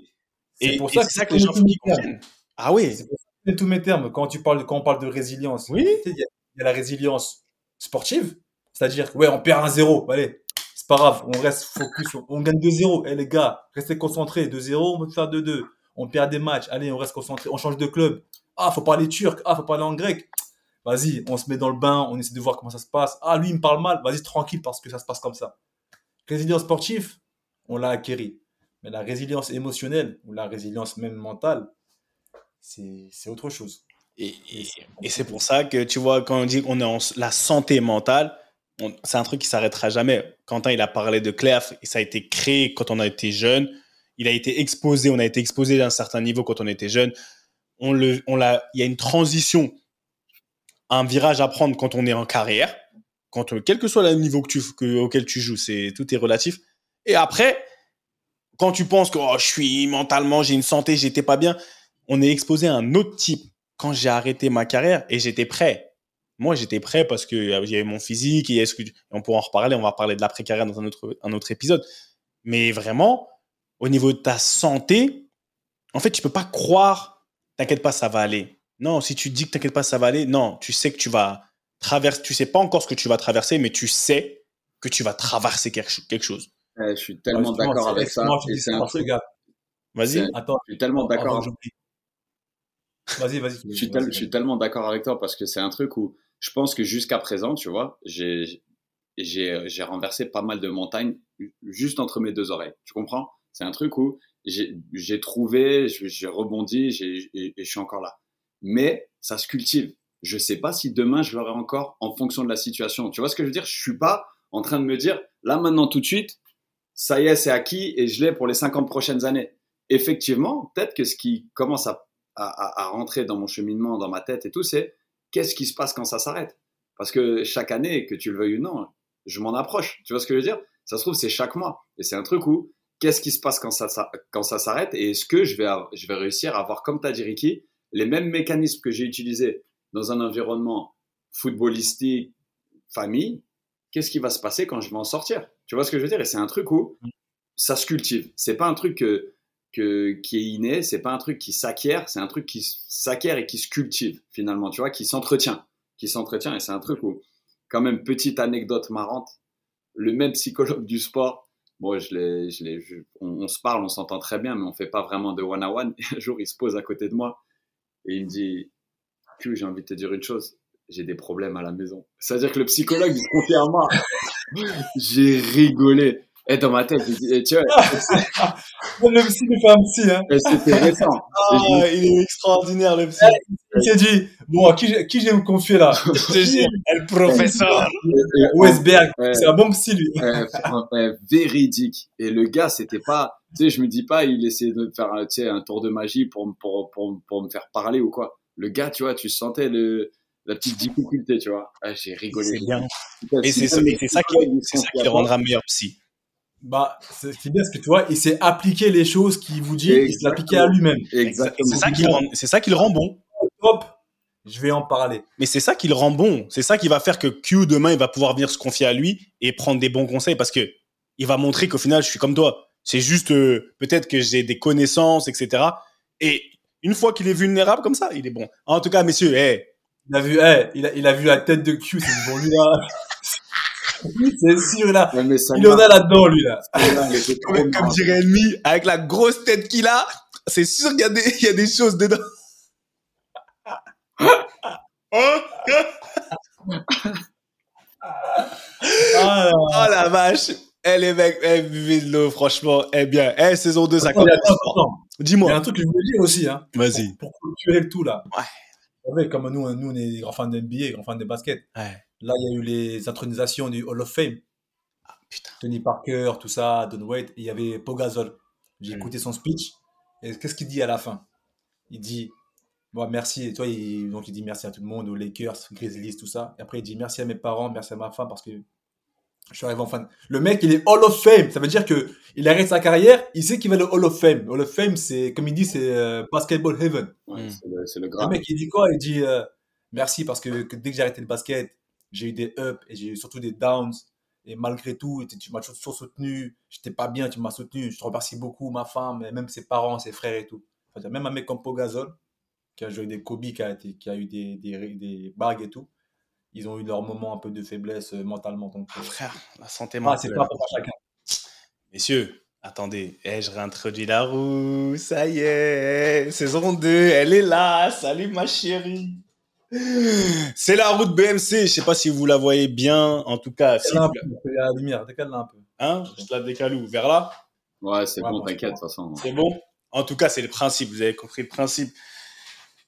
Et C'est pour et ça que ça je que les gens tous qu'ils comprennent. Ah oui. C'est que tous mes termes. Quand, tu parles, quand on parle de résilience, Oui. il y, y a la résilience sportive, c'est-à-dire, ouais, on perd un 0 allez, c'est pas grave, on reste focus, on, on gagne 2-0. Eh les gars, restez concentrés, 2-0, on peut faire 2-2. On perd des matchs, allez, on reste concentré, on change de club. Ah, faut parler turc, ah, faut parler en grec. Vas-y, on se met dans le bain, on essaie de voir comment ça se passe. Ah, lui, il me parle mal, vas-y, tranquille, parce que ça se passe comme ça. Résilience sportive, on l'a acquérie. Mais la résilience émotionnelle, ou la résilience même mentale, c'est autre chose. Et, et- c'est pour ça que, tu vois, quand on dit qu'on est en la santé mentale, c'est un truc qui s'arrêtera jamais. Quentin, il a parlé de CLEF, et ça a été créé quand on a été jeune. Il a été exposé, on a été exposé à un certain niveau quand on était jeune. On le, on il y a une transition, un virage à prendre quand on est en carrière, quand, on- quel que soit le niveau auquel tu joues, c'est, tout est relatif. Et après, quand tu penses que oh, je suis mentalement, j'ai une santé, j'étais pas bien, on est exposé à un autre type quand j'ai arrêté ma carrière et j'étais prêt. Moi, j'étais prêt parce que euh, il y avait mon physique et on pourra en reparler. On va parler de l'après-carrière dans un autre, un autre épisode. Mais vraiment, au niveau de ta santé, en fait, tu peux pas croire, t'inquiète pas, ça va aller. Non, si tu dis que t'inquiète pas, ça va aller, non, tu sais que tu vas traverser, tu sais pas encore ce que tu vas traverser, mais tu sais que tu vas traverser quelque, cho- quelque chose. Ouais, je suis tellement d'accord avec ça. c'est ça, un truc. gars, Vas-y. Attends, Je suis tellement d'accord. Vas-y, vas-y. Je suis, tel- je suis tellement d'accord avec toi parce que c'est un truc où je pense que jusqu'à présent, tu vois, j'ai j'ai j'ai renversé pas mal de montagnes juste entre mes deux oreilles. Tu comprends? C'est un truc où j'ai j'ai trouvé, j'ai rebondi, j'ai et, et je suis encore là. Mais ça se cultive. Je sais pas si demain je l'aurai encore en fonction de la situation. Tu vois ce que je veux dire? Je suis pas en train de me dire là maintenant tout de suite, ça y est, c'est acquis et je l'ai pour les 50 prochaines années. Effectivement, peut-être que ce qui commence à à, rentrer dans mon cheminement, dans ma tête et tout, c'est qu'est-ce qui se passe quand ça s'arrête? Parce que chaque année, que tu le veuilles ou non, je m'en approche. Tu vois ce que je veux dire? Ça se trouve, c'est chaque mois. Et c'est un truc où, qu'est-ce qui se passe quand ça, quand ça s'arrête Et est-ce que je vais, je vais réussir à avoir, comme tu as dit, Ricky, les mêmes mécanismes que j'ai utilisés dans un environnement footballistique, famille Qu'est-ce qui va se passer quand je vais en sortir? Tu vois ce que je veux dire? Et c'est un truc où ça se cultive. C'est pas un truc que que, qui est inné, c'est pas un truc qui s'acquiert, c'est un truc qui s'acquiert et qui se cultive finalement, tu vois, qui s'entretient, qui s'entretient. Et c'est un truc où, quand même, petite anecdote marrante, le même psychologue du sport, bon, je l'ai, je l'ai, je- on, on se parle, on s'entend très bien, mais on fait pas vraiment de one à one. Un jour, il se pose à côté de moi et il me dit, Q, j'ai envie de te dire une chose, j'ai des problèmes à la maison. C'est-à-dire que le psychologue, il se confie à moi. j'ai rigolé. Et dans ma tête, eh, tu vois, Le psy lui fait un psy, hein. et c'était récent. Ah, il est extraordinaire, le psy. Il s'est dit, bon, à qui, j'ai- qui je vais me confier là? Le professeur? Westberg, Ouais. c'est un bon psy, lui. Véridique. Et le gars, c'était pas, tu sais, je me dis pas, il essayait de faire, tu sais, un tour de magie pour, me- pour, pour, pour me faire parler ou quoi. Le gars, tu vois, tu sentais le, la petite difficulté, tu vois. Ah, j'ai rigolé. C'est bien. Et c'est ça, ça qui, le rendra meilleur psy. Bah, c'est c'est bien ce que tu vois, il s'est appliqué les choses qu'il vous dit, il s'est appliqué à lui-même. Exactement. C'est ça qui le rend, c'est ça qui le rend bon. Hop, je vais en parler. Mais c'est ça qui le rend bon. C'est ça qui va faire que Q demain il va pouvoir venir se confier à lui et prendre des bons conseils parce que il va montrer qu'au final je suis comme toi. C'est juste euh, peut-être que j'ai des connaissances, etc. Et une fois qu'il est vulnérable comme ça, il est bon. En tout cas, messieurs, hey, Il a vu, eh, il, a, il a vu la tête de Q, c'est bon, lui là. c'est sûr, là. Ouais, Il en a là-dedans, lui là. comme, comme dirait Ennemi, avec la grosse tête qu'il a, c'est sûr qu'il y, a des- il y a des choses dedans. oh, Ah, oh la vache. Eh les mecs, eh, buvez de l'eau, franchement. Eh bien, eh, saison 2, ça commence. attends. Il y a Dis-moi. un truc que je voulais dire aussi, hein. Vas-y. Pour, pour clôturer le tout là. Ouais. Vous savez, comme nous, nous, on est des grands fans de NBA, grands fans de basket. Ouais. Là, il y a eu les intronisations du Hall of Fame. Putain. Tony Parker, tout ça, Don Wade, et il y avait Pogazol. J'ai écouté son speech. Et qu'est-ce qu'il dit à la fin? Il dit bon, merci. Toi, il, donc il dit merci à tout le monde, aux Lakers, Grizzlies, tout ça. Et après, il dit merci à mes parents, merci à ma femme parce que je suis arrivé en fan. Le mec, il est Hall of Fame. Ça veut dire que il arrête sa carrière, il sait qu'il va le Hall of Fame. Hall of Fame, c'est, comme il dit, c'est euh, Basketball Heaven. Ouais, Mm. c'est le, le mec, il dit quoi? Il dit euh, merci parce que, que dès que j'ai arrêté le basket, J'ai eu des ups et j'ai eu surtout des downs. Et malgré tout, tu m'as toujours soutenu. J'étais pas bien, tu m'as soutenu. Je te remercie beaucoup, ma femme, et même ses parents, ses frères et tout. Enfin, même un mec comme Pogazol, qui a joué des Kobe, qui a, été, qui a eu des, des, des bagues et tout. Ils ont eu leur moment un peu de faiblesse euh, mentalement. Donc, euh, Frère, la santé ah, c'est mentale. pas pour chacun. Messieurs, attendez, Eh, je réintroduis la roue, ça y est, saison 2, elle est là, salut ma chérie. C'est la route BMC, je sais pas si vous la voyez bien, en tout cas, si, la lumière, décale-la un peu. hein, je la décale où? Vers là? Ouais, c'est Ouais, bon, t'inquiète, de toute façon. C'est bon? En tout cas, c'est le principe, vous avez compris le principe.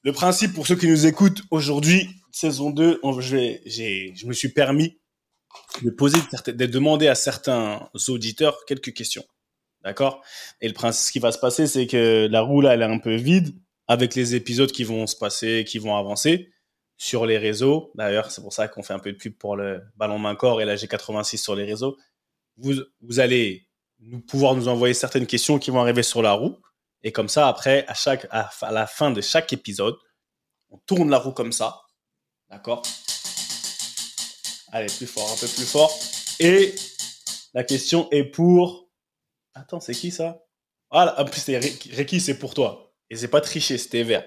Le principe, pour ceux qui nous écoutent aujourd'hui, saison 2, on- je, vais- j'ai- je me suis permis de poser, de demander à certains auditeurs quelques questions. D'accord? Et le principe, ce qui va se passer, c'est que la roue, là, elle est un peu vide avec les épisodes qui vont se passer, qui vont avancer sur les réseaux. D'ailleurs, c'est pour ça qu'on fait un peu de pub pour le ballon main-corps et la G86 sur les réseaux. Vous, vous allez pouvoir nous envoyer certaines questions qui vont arriver sur la roue. Et comme ça, après, à, chaque, à, la fin de chaque épisode, on tourne la roue comme ça. D'accord? Allez, plus fort, un peu plus fort. Et la question est pour. Attends, c'est qui ça? Ah, en plus, c'est Ricky, c'est pour toi. Et c'est pas triché, c'était vert.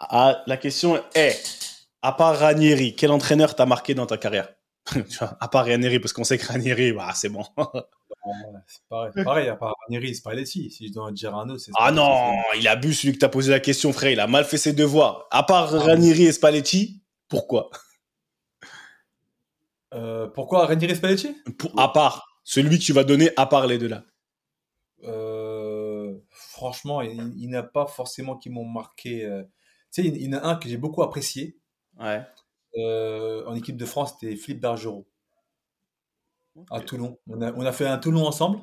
Ah, la question est à part Ranieri, quel entraîneur t'a marqué dans ta carrière? À part Ranieri, parce qu'on sait que Ranieri, bah, c'est bon. C'est pareil, pareil, à part Ranieri, Spalletti. Si je dois dire un autre, c'est Ah Spalletti. non, il a bu celui que t'as posé la question, frère. Il a mal fait ses devoirs. À part Ranieri et Spalletti, pourquoi? Euh, pourquoi Ranieri Spalletti? Pour, À part celui que tu vas donner, à part les deux là. Euh, Franchement, il, il n'y en a pas forcément qui m'ont marqué. euh. Tu sais, il, il y en a un que j'ai beaucoup apprécié Ouais. euh, en équipe de France, c'était Philippe Bergerot à Toulon. On a, on a fait un Toulon ensemble.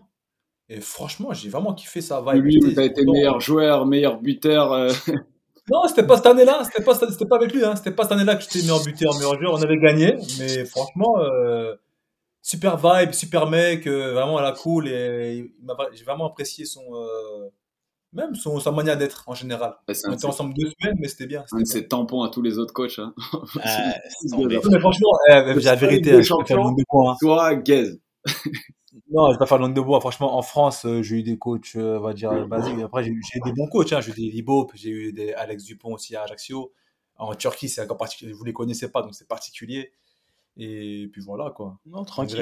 Et franchement, j'ai vraiment kiffé sa vibe. Lui, t'as été meilleur joueur, meilleur buteur. euh, Non, c'était pas cette année-là. C'était pas, c'était pas avec lui. Hein. C'était pas cette année-là que j'étais meilleur buteur, meilleur joueur. On avait gagné, mais franchement, euh, super vibe, super mec, euh, vraiment à la cool. Et il m'a- j'ai vraiment apprécié son, euh, même son, sa manière d'être en général. c'est On était ses- ensemble deux semaines, mais c'était bien. un c'était de ses tampons à tous les autres coachs. Hein. Euh, bien. Non, mais franchement, eh, j'ai la vérité, je peux faire de bois. hein. Toi, Gaze. Non, je vais pas faire langue de bois. Franchement, en France, euh, j'ai eu des coachs, euh, on va dire, basiques. Après, j'ai eu j'ai eu des bons coachs. Hein. J'ai eu des Libop, j'ai eu des Alex Dupont aussi à Ajaccio. En Turquie, c'est encore particulier. Vous les connaissez pas, donc c'est particulier. Et puis voilà, quoi. Non, tranquille.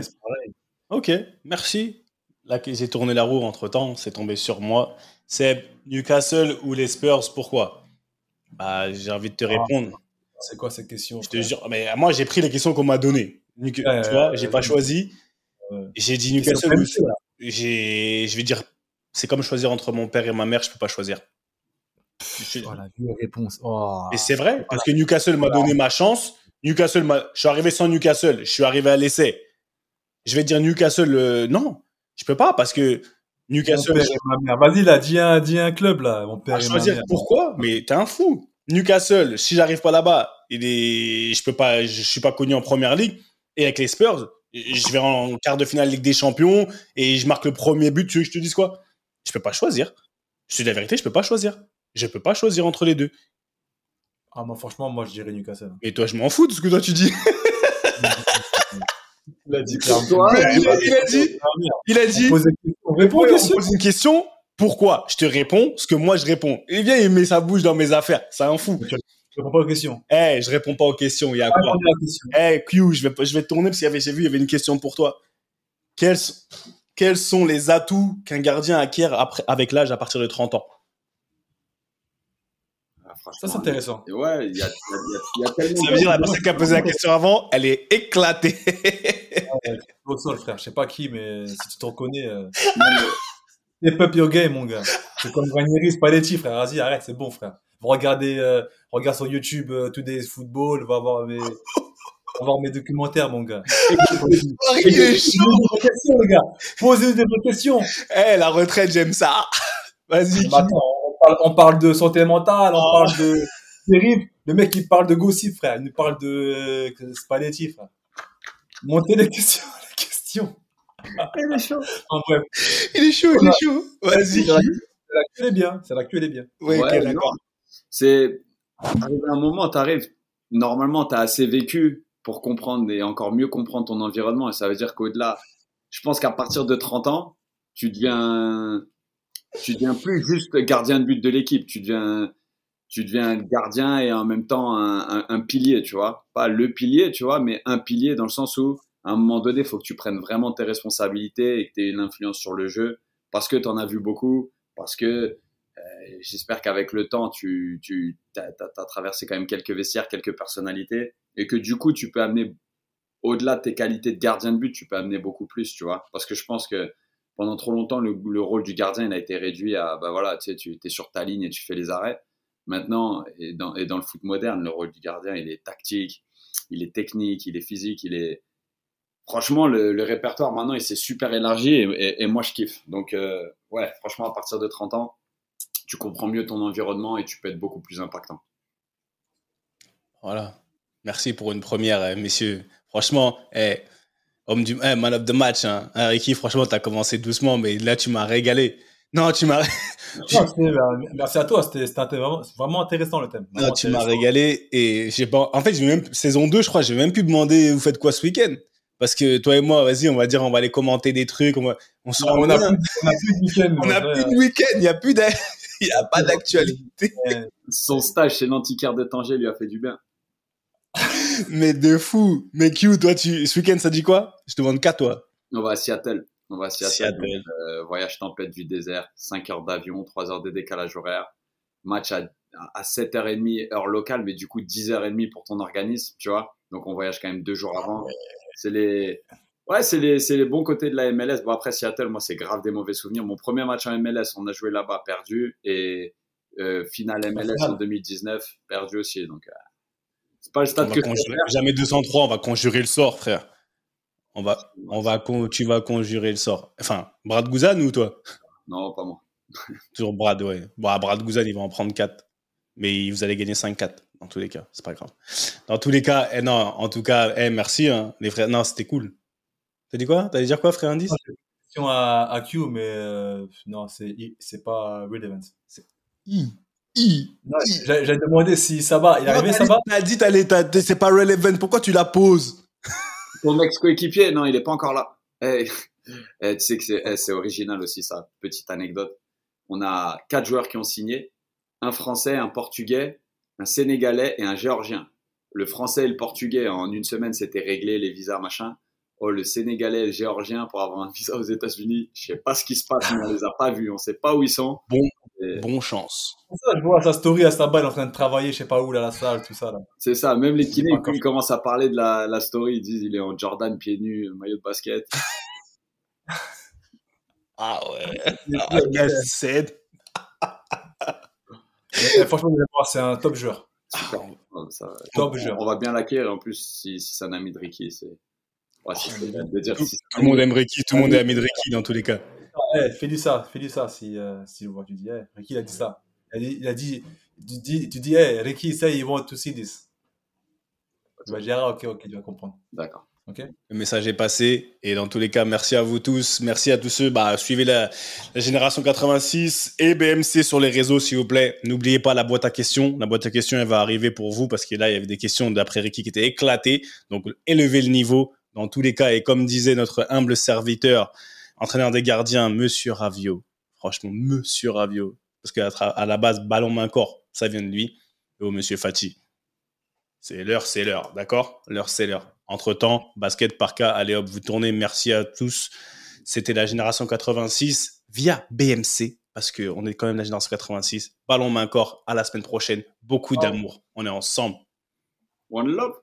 Ok, merci. Là, j'ai tourné la roue entre temps, c'est tombé sur moi. C'est Newcastle ou les Spurs, pourquoi? Bah, j'ai envie de te répondre. C'est quoi cette question Je te jure, mais moi, j'ai pris les questions qu'on m'a données. Ouais, tu vois, j'ai ouais, pas choisi. J'ai dit Newcastle. je vais dire, c'est comme choisir entre mon père et ma mère, je peux pas choisir. Je- Oh, la vieille réponse. Oh. Et c'est vrai, parce que Newcastle m'a donné ma chance. Newcastle je suis arrivé sans Newcastle, je suis arrivé à l'essai. Je vais dire Newcastle, euh, non, je peux pas parce que Newcastle. Vas-y, là, dis un, dis un club, là. Mon père ma choisir. mère. Pourquoi? Mais t'es un fou. Newcastle, si j'arrive pas là-bas, il est, je peux pas, je suis pas connu en première ligue. Et avec les Spurs, je vais en quart de finale Ligue des Champions et je marque le premier but. Tu veux que je te dise quoi? Je peux pas choisir. Je dis la vérité, je peux pas choisir. Je peux pas choisir entre les deux. Ah, moi, franchement, moi, je dirais Newcastle. Et toi, je m'en fous de ce que toi tu dis. Il a dit Mais il, a, il a dit, il a dit, On pose. On répond on une question. Pourquoi? Je te réponds ce que moi je réponds. Il vient, il met sa bouche dans mes affaires. C'est un fou. Je réponds pas aux questions. Eh, je réponds pas aux questions. Il y a Ah, quoi? Eh, Q, je vais, je vais tourner parce qu'il y avait, j'ai vu, il y avait une question pour toi. Quels, quels sont les atouts qu'un gardien acquiert après, avec l'âge à partir de 30 ans? Ah, Ça, c'est intéressant. Ouais, il y a, il y a- il y a tellement Ça veut dire la personne qui a posé la question avant, elle est éclatée. Au sol, frère. Je sais pas qui, mais si tu te reconnais, euh, step up your game, mon gars. C'est comme Ranieri, Spalletti, frère. Vas-y, arrête, c'est bon, frère. Regardez, euh, regarde sur YouTube euh, Today's Football, va voir mes, va voir mes documentaires, mon gars. Posez des vraies questions, les gars. Posez des vraies questions. Eh, la retraite, j'aime ça. Vas-y. Attends, on parle, on parle de santé mentale, on Oh. parle de terrible. Le mec, il parle de gossip, frère. Il nous parle de euh, Spalletti, frère. Montez les questions, les questions. Il est chaud. En bref, Il est chaud, il est chaud. Vas-y. la queue est bien. C'est la queue, elle est bien. Ouais, Ouais, d'accord. C'est arrivé un moment, t'arrives. Normalement, t'as assez vécu pour comprendre et encore mieux comprendre ton environnement. Et ça veut dire qu'au-delà, je pense qu'à partir de 30 ans, tu deviens, tu deviens plus juste gardien de but de l'équipe. Tu deviens, tu deviens gardien et en même temps un, un, pilier, tu vois. Pas le pilier, tu vois, mais un pilier dans le sens où, à un moment donné, il faut que tu prennes vraiment tes responsabilités et que tu aies une influence sur le jeu parce que tu en as vu beaucoup, parce que euh, j'espère qu'avec le temps, tu, tu as, traversé quand même quelques vestiaires, quelques personnalités et que du coup, tu peux amener, au-delà de tes qualités de gardien de but, tu peux amener beaucoup plus, tu vois. Parce que je pense que pendant trop longtemps, le, le rôle du gardien, il a été réduit à, bah voilà, tu sais, tu es sur ta ligne et tu fais les arrêts. Maintenant, et dans, le foot moderne, le rôle du gardien, il est tactique, il est technique, il est physique, il est. Franchement, le, répertoire maintenant, il s'est super élargi et, moi, je kiffe. Donc, euh, ouais, franchement, à partir de 30 ans, tu comprends mieux ton environnement et tu peux être beaucoup plus impactant. Voilà. Merci pour une première, euh, messieurs. Franchement, eh, homme du eh, man match. Hein. hein Ricky, franchement, tu as commencé doucement, mais là, tu m'as régalé. Non, tu m'as. Euh, merci à toi, c'était vraiment, vraiment, intéressant le thème. Non, tu m'as régalé et j'ai pas. En fait, j'ai même saison 2, je crois, j'ai même pu demander vous faites quoi ce week-end? Parce que toi et moi, vas-y, on va dire, on va aller commenter des trucs, on va, on se on, a plus, on a plus de week-end. on a plus de week-end, il y a plus il y a pas d'actualité. Son stage chez l'antiquaire de Tanger lui a fait du bien. Mais de fou. Mais Q, toi, tu, ce week-end, ça dit quoi? Je te demande qu'à toi. On va à Seattle. On va à Seattle. Euh, voyage tempête du désert, 5 heures d'avion, 3 heures de décalage horaire. Match à, à 7h30 heure locale, mais du coup 10h30 pour ton organisme, tu vois. Donc on voyage quand même deux jours avant. C'est les, ouais, c'est les, c'est les bons côtés de la MLS. Bon après Seattle, moi c'est grave des mauvais souvenirs. Mon premier match en MLS, on a joué là-bas, perdu, et euh, finale MLS en 2019, perdu aussi. Donc euh, c'est pas le stade que. Jamais 203, on va conjurer le sort, frère. On va, on va, tu vas conjurer le sort. Enfin, Brad Gouzan ou toi? Non, pas moi. Toujours Brad, ouais. Bon, Brad Gouzan, il va en prendre 4. Mais vous allez gagner 5-4, dans tous les cas. C'est pas grave. Dans tous les cas, eh, non, en tout cas, eh, merci, hein, les frères. Non, c'était cool. T'as dit quoi? T'allais dire quoi, frère Indice? Question à, à Q, mais euh, non, c'est pas relevant. C'est I. I. J'allais demander si ça va. Il arrivait, ça va T'as dit, c'est pas relevant. Pourquoi tu la poses? Ton ex-coéquipier, non, il est pas encore là. Eh, eh, tu sais que eh, c'est original aussi ça. Petite anecdote. On a quatre joueurs qui ont signé. Un Français, un Portugais, un Sénégalais et un Géorgien. Le Français et le Portugais, en une semaine, c'était réglé, les visas, machin. Oh, le Sénégalais et le Géorgien pour avoir un visa aux États-Unis. Je sais pas ce qui se passe, on les a pas vus, on sait pas où ils sont. Bon, bon chance. Ça, je vois sa story à sa balle en train de travailler, je sais pas où, là, la salle, tout ça. C'est ça, même les kinés, quand ils commencent à parler de la, la story, ils disent il est en Jordan, pieds nus, maillot de basket. ah ouais. Ah, c'est. franchement, c'est un top joueur. Super. top joueur. On va bien l'acquérir en plus si, si c'est un ami de Ricky. C'est Ouais, tout le monde aime Ricky, tout le monde est ami de Ricky dans tous les cas. Eh, fais-lui ça, fais-lui ça si, euh, si tu dis, hey, Ricky il a dit ça. Il a dit, tu dis, tu dis hey, Ricky say he want to see this. Tu vas dire, ah, ok, ok, tu vas comprendre. D'accord. Okay. Le message est passé et dans tous les cas, merci à vous tous, merci à tous ceux. Bah, suivez la, la, génération 86 et BMC sur les réseaux, s'il vous plaît. N'oubliez pas la boîte à questions. La boîte à questions, elle va arriver pour vous parce que là, il y avait des questions d'après Ricky qui étaient éclatées. Donc, élevez le niveau dans tous les cas. Et comme disait notre humble serviteur, entraîneur des gardiens, Monsieur Ravio. Franchement, Monsieur Ravio. Parce qu'à à la base, ballon main corps, ça vient de lui. Et au Monsieur Fati. C'est l'heure, c'est l'heure, d'accord? L'heure, c'est l'heure. Entre-temps, basket par cas, allez hop, vous tournez. Merci à tous. C'était la génération 86 via BMC, parce qu'on est quand même la génération 86. Ballon main corps, à la semaine prochaine. Beaucoup d'amour. On est ensemble. One love.